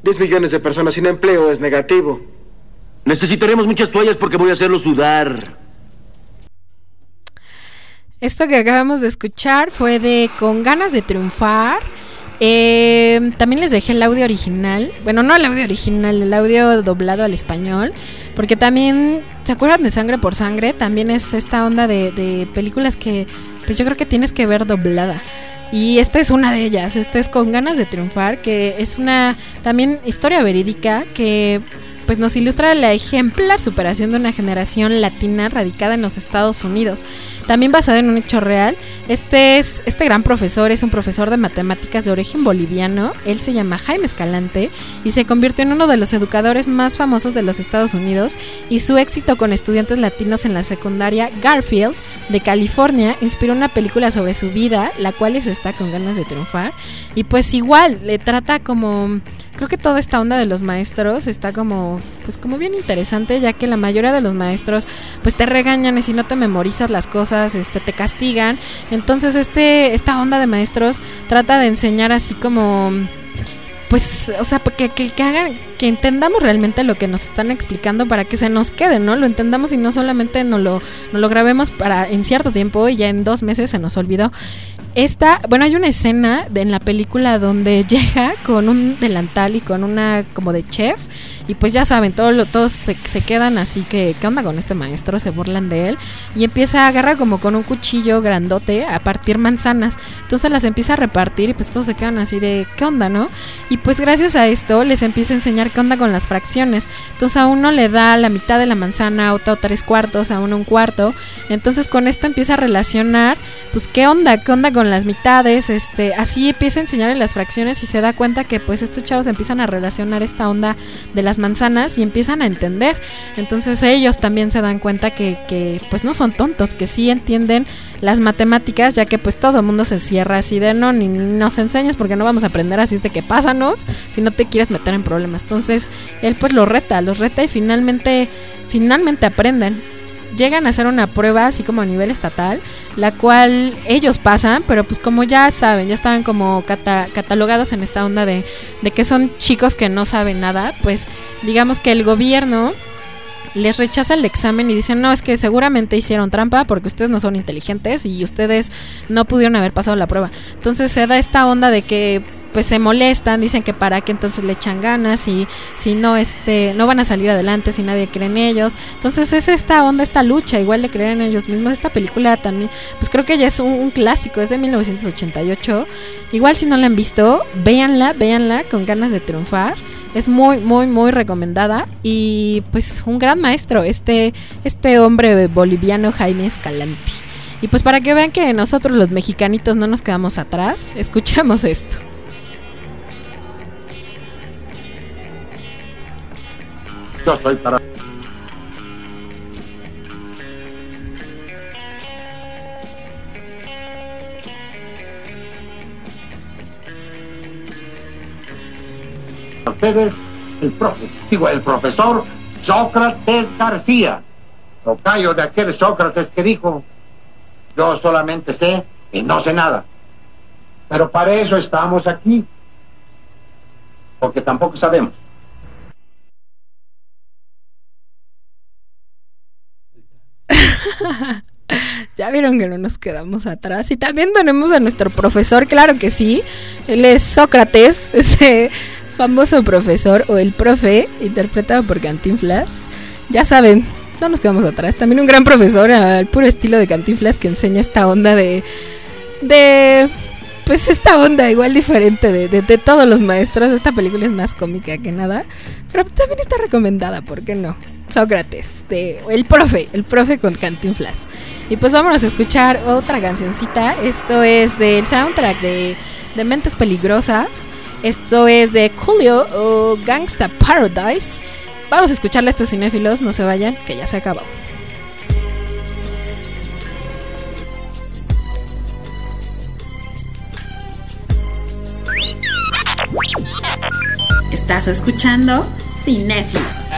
10 millones de personas sin empleo es negativo. Necesitaremos muchas toallas porque voy a hacerlo sudar. Esto que acabamos de escuchar fue de Con ganas de triunfar. Eh, también les dejé el audio original. Bueno, no el audio original, el audio doblado al español. Porque también, ¿se acuerdan de Sangre por Sangre? También es esta onda de, de películas que, pues yo creo que tienes que ver doblada. Y esta es una de ellas. Esta es Con ganas de triunfar, que es una también historia verídica que pues nos ilustra la ejemplar superación de una generación latina radicada en los Estados Unidos. También basada en un hecho real, este es este gran profesor es un profesor de matemáticas de origen boliviano. Él se llama Jaime Escalante y se convirtió en uno de los educadores más famosos de los Estados Unidos y su éxito con estudiantes latinos en la secundaria Garfield de California inspiró una película sobre su vida, la cual es está con ganas de triunfar y pues igual le trata como creo que toda esta onda de los maestros está como, pues como bien interesante, ya que la mayoría de los maestros, pues te regañan y si no te memorizas las cosas, este, te castigan. Entonces, este, esta onda de maestros trata de enseñar así como pues, o sea, que, que, que, hagan, que entendamos realmente lo que nos están explicando para que se nos quede, ¿no? Lo entendamos y no solamente nos lo, nos lo grabemos para en cierto tiempo y ya en dos meses se nos olvidó. Esta, bueno, hay una escena en la película donde llega con un delantal y con una como de chef y pues ya saben, todo lo, todos se, se, quedan así que, ¿qué onda con este maestro? Se burlan de él y empieza a agarrar como con un cuchillo grandote a partir manzanas. Entonces las empieza a repartir y pues todos se quedan así de, ¿qué onda, no? Y pues gracias a esto les empieza a enseñar qué onda con las fracciones. Entonces a uno le da la mitad de la manzana, a otro tres cuartos, a uno un cuarto. Entonces con esto empieza a relacionar, pues, ¿qué onda? ¿Qué onda con las mitades? Este, así empieza a enseñarle las fracciones y se da cuenta que pues estos chavos empiezan a relacionar esta onda de las manzanas y empiezan a entender. Entonces ellos también se dan cuenta que, que, pues no son tontos, que sí entienden las matemáticas, ya que pues todo el mundo se cierra así de no, ni, nos enseñes porque no vamos a aprender así de que pásanos si no te quieres meter en problemas. Entonces él pues los reta, los reta y finalmente, finalmente aprenden llegan a hacer una prueba así como a nivel estatal, la cual ellos pasan, pero pues como ya saben, ya estaban como cata catalogados en esta onda de, de que son chicos que no saben nada, pues digamos que el gobierno les rechaza el examen y dicen, no, es que seguramente hicieron trampa porque ustedes no son inteligentes y ustedes no pudieron haber pasado la prueba. Entonces se da esta onda de que pues se molestan, dicen que para qué entonces le echan ganas y si no este no van a salir adelante si nadie cree en ellos. Entonces es esta onda, esta lucha igual de creer en ellos mismos. Esta película también, pues creo que ya es un, un clásico, es de 1988. Igual si no la han visto, véanla, véanla con ganas de triunfar. Es muy, muy, muy recomendada. Y pues un gran maestro, este, este hombre boliviano Jaime Escalante. Y pues para que vean que nosotros los mexicanitos no nos quedamos atrás, escuchamos esto. Yo soy para... Ustedes, el profe, digo, el profesor Sócrates García, tocayo de aquel Sócrates que dijo, yo solamente sé y no sé nada. Pero para eso estamos aquí, porque tampoco sabemos. ya vieron que no nos quedamos atrás. Y también tenemos a nuestro profesor, claro que sí. Él es Sócrates, ese famoso profesor o el profe, interpretado por Cantinflas. Ya saben, no nos quedamos atrás. También un gran profesor al puro estilo de Cantinflas que enseña esta onda de. de. Pues esta onda igual diferente de, de, de todos los maestros. Esta película es más cómica que nada. Pero también está recomendada, ¿por qué no? Sócrates, el profe, el profe con Cantinflas. Y pues vámonos a escuchar otra cancioncita. Esto es del soundtrack de, de Mentes Peligrosas. Esto es de Julio o Gangsta Paradise. Vamos a escucharle a estos cinéfilos, no se vayan, que ya se acabó. Estás escuchando Cinéfilos.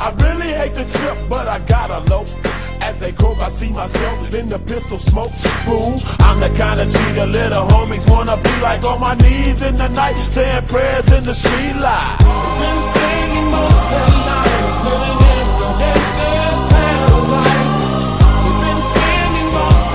I really hate the trip, but I gotta low. As they croak, I see myself in the pistol smoke. Fool, I'm the kind of the little homies wanna be like on my knees in the night, saying prayers in the street light. Been most been spending most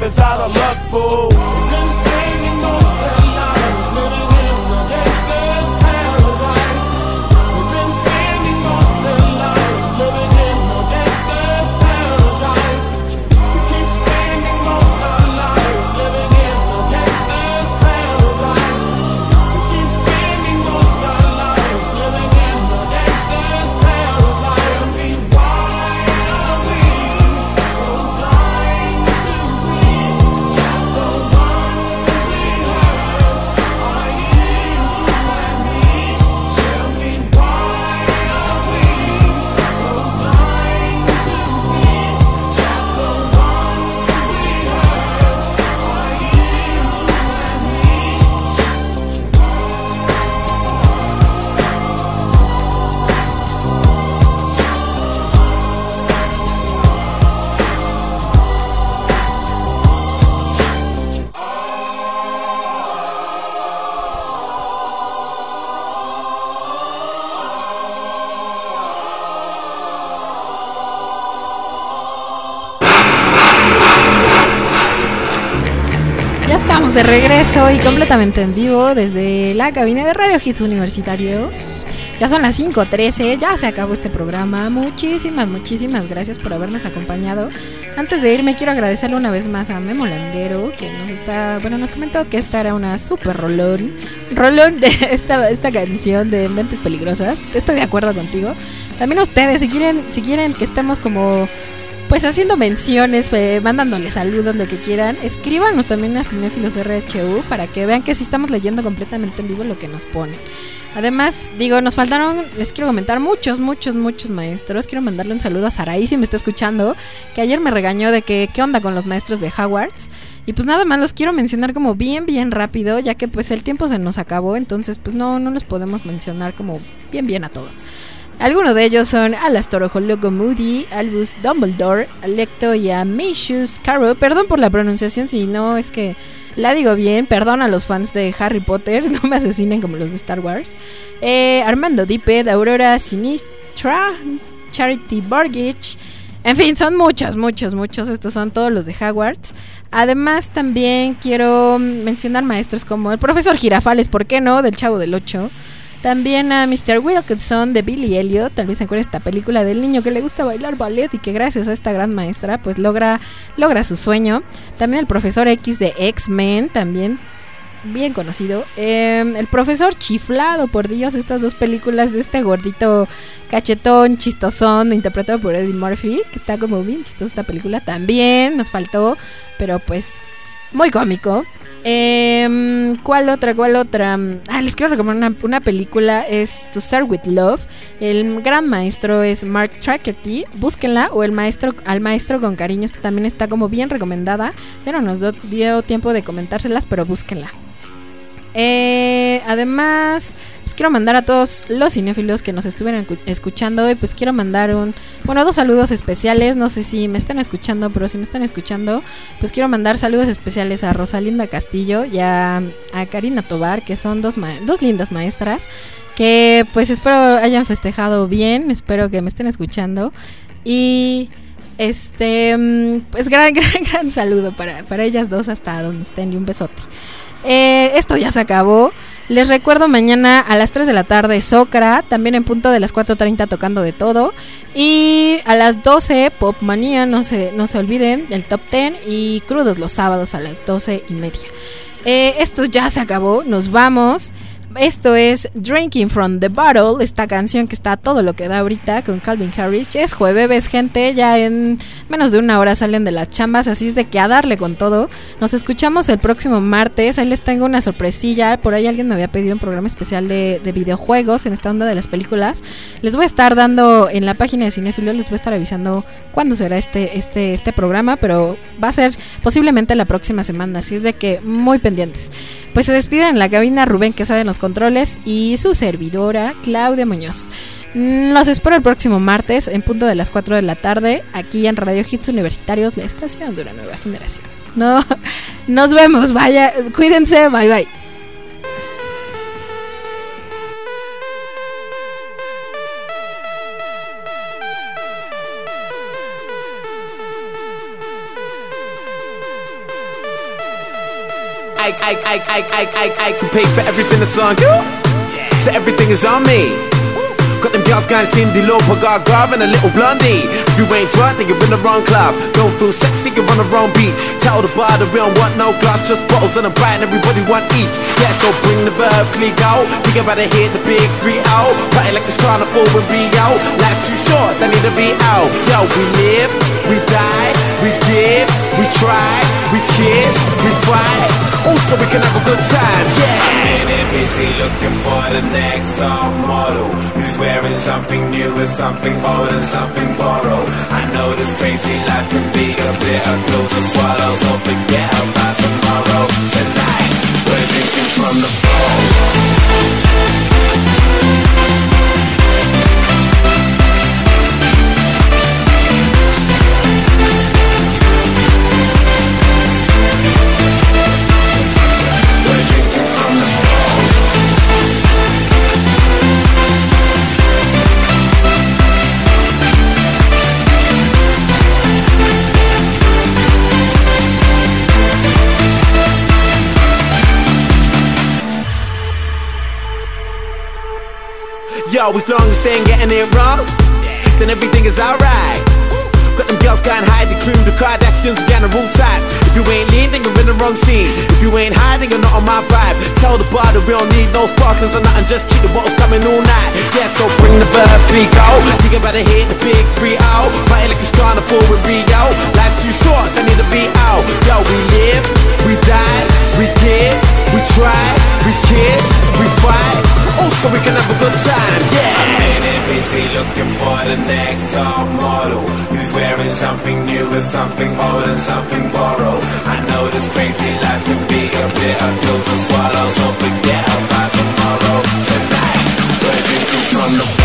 Know my life is out of luck, fool. De regreso y completamente en vivo desde la cabina de Radio Hits Universitarios. Ya son las 5.13, ya se acabó este programa. Muchísimas, muchísimas gracias por habernos acompañado. Antes de irme quiero agradecerle una vez más a Memo Languero que nos está, bueno, nos comentó que esta era una super rolón, rolón de esta, esta canción de Mentes Peligrosas. Estoy de acuerdo contigo. También ustedes, si quieren, si quieren que estemos como pues haciendo menciones, eh, mandándole saludos, lo que quieran, escríbanos también a Cinefilos RHU para que vean que sí estamos leyendo completamente en vivo lo que nos ponen. Además, digo, nos faltaron, les quiero comentar, muchos, muchos, muchos maestros. Quiero mandarle un saludo a Saraí si me está escuchando, que ayer me regañó de que qué onda con los maestros de Hogwarts. Y pues nada más los quiero mencionar como bien, bien rápido, ya que pues el tiempo se nos acabó, entonces pues no, no los podemos mencionar como bien, bien a todos. Algunos de ellos son Alastor Logo Moody, Albus Dumbledore, Alecto y Amishus Caro. Perdón por la pronunciación, si no es que la digo bien. Perdón a los fans de Harry Potter, no me asesinen como los de Star Wars. Eh, Armando Diped, Aurora Sinistra, Charity Borgich. En fin, son muchos, muchos, muchos. Estos son todos los de Hogwarts. Además, también quiero mencionar maestros como el profesor Girafales, ¿por qué no? Del Chavo del 8. También a Mr. Wilkinson de Billy Elliot, tal vez se acuerda esta película del niño que le gusta bailar ballet y que gracias a esta gran maestra pues logra, logra su sueño. También el profesor X de X-Men, también bien conocido. Eh, el profesor Chiflado, por Dios, estas dos películas de este gordito cachetón, chistosón, interpretado por Eddie Murphy, que está como bien chistosa esta película. También nos faltó, pero pues muy cómico. Eh, ¿Cuál otra? ¿Cuál otra? Ah, les quiero recomendar una, una, película. Es To Start With Love. El gran maestro es Mark Trackerty. Búsquenla. O el maestro al maestro con cariño. Esta también está como bien recomendada. Ya no nos dio tiempo de comentárselas, pero búsquenla. Eh, además, pues quiero mandar a todos los cinéfilos que nos estuvieron escu- escuchando y pues quiero mandar un, bueno, dos saludos especiales. No sé si me están escuchando, pero si me están escuchando, pues quiero mandar saludos especiales a Rosalinda Castillo y a, a Karina Tobar, que son dos, ma- dos lindas maestras que pues espero hayan festejado bien, espero que me estén escuchando y este mm, pues gran gran gran saludo para, para ellas dos hasta donde estén y un besote. Eh, esto ya se acabó. Les recuerdo mañana a las 3 de la tarde Socra, también en punto de las 4.30 tocando de todo. Y a las 12 Pop Manía, no se, no se olviden, el top 10 y crudos los sábados a las 12 y media. Eh, esto ya se acabó, nos vamos. Esto es Drinking from the Bottle, esta canción que está todo lo que da ahorita con Calvin Harris. Ya es jueves, gente, ya en menos de una hora salen de las chambas, así es de que a darle con todo. Nos escuchamos el próximo martes, ahí les tengo una sorpresilla. Por ahí alguien me había pedido un programa especial de, de videojuegos en esta onda de las películas. Les voy a estar dando en la página de Cinefilo, les voy a estar avisando cuándo será este, este, este programa, pero va a ser posiblemente la próxima semana, así es de que muy pendientes. Pues se despiden en la cabina Rubén que sabe en controles y su servidora Claudia Muñoz. Mm, Los espero el próximo martes en punto de las 4 de la tarde aquí en Radio Hits Universitarios, la estación de una nueva generación. No, nos vemos, vaya, cuídense, bye bye. I, I, I, I, I, I, I can pay for everything that's on you. So everything is on me. Got them girls going Cindy Lauper, got Garv and a little blondie. If you ain't drunk, then you're in the wrong club. Don't feel sexy, you're on the wrong beach. Tell the bar that we don't want no glass, just bottles and a bite, and everybody want each. Yeah, so bring the verb, click out. We about to hit the big three out. Party like it's carnival in Rio. Life's too short, they need to be out. Yo, we live, we die, we give, we try, we kiss, we fight. Also, we can have a good time. Yeah. And busy looking for the next top model Who's wearing something new and something old and something borrowed I know this crazy life can be a bitter pill to swallow So forget about tomorrow Tonight, we're drinking from the bowl Yo, as long as they ain't getting it wrong, then everything is alright. Got them girls going high, the crew, the Kardashians, began to rule ties. If you ain't lean, then you're in the wrong scene. If you ain't hiding, you're not on my vibe. Tell the bar that we don't need no sparklers or nothing, just keep the bottles coming all night. Yeah, so bring the verb, three go. We about to hit the big three out. Party like it's carnival with Rio. Life's too short, they need to be out. Yo, we live, we die, we give, we try, we kiss, we fight. Also, we can have a good time, the next top model Who's wearing something new and something old and something borrowed. I know this crazy life can be a bitter pill to swallow So forget about tomorrow. Tonight, we're drinking from the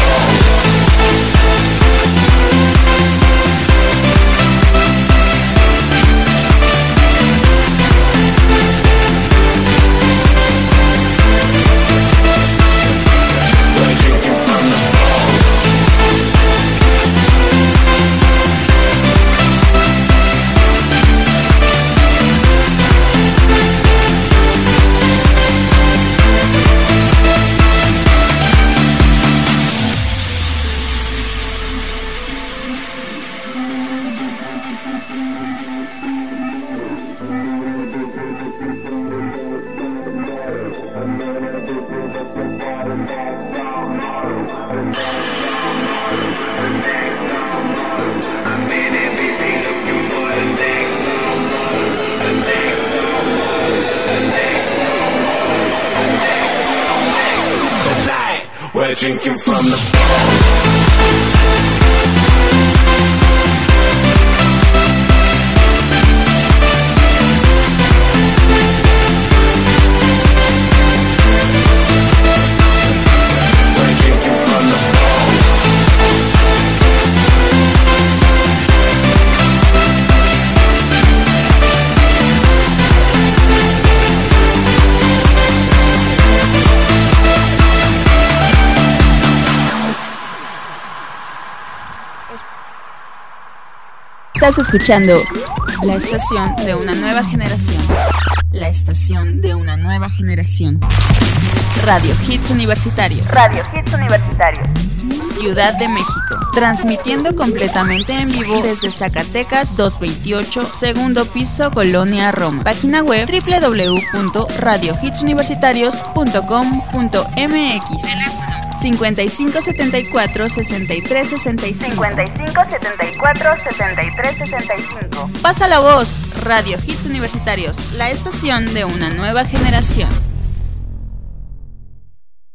Estás escuchando la estación de una nueva generación. La estación de una nueva generación. Radio Hits Universitarios. Radio Hits Universitarios. Ciudad de México. Transmitiendo completamente en vivo desde Zacatecas 228, segundo piso, Colonia Roma. Página web www.radiohitsuniversitarios.com.mx. Teléfono 5574 6365. 5574 6365. Pasa la voz, Radio Hits Universitarios, la estación de una nueva generación.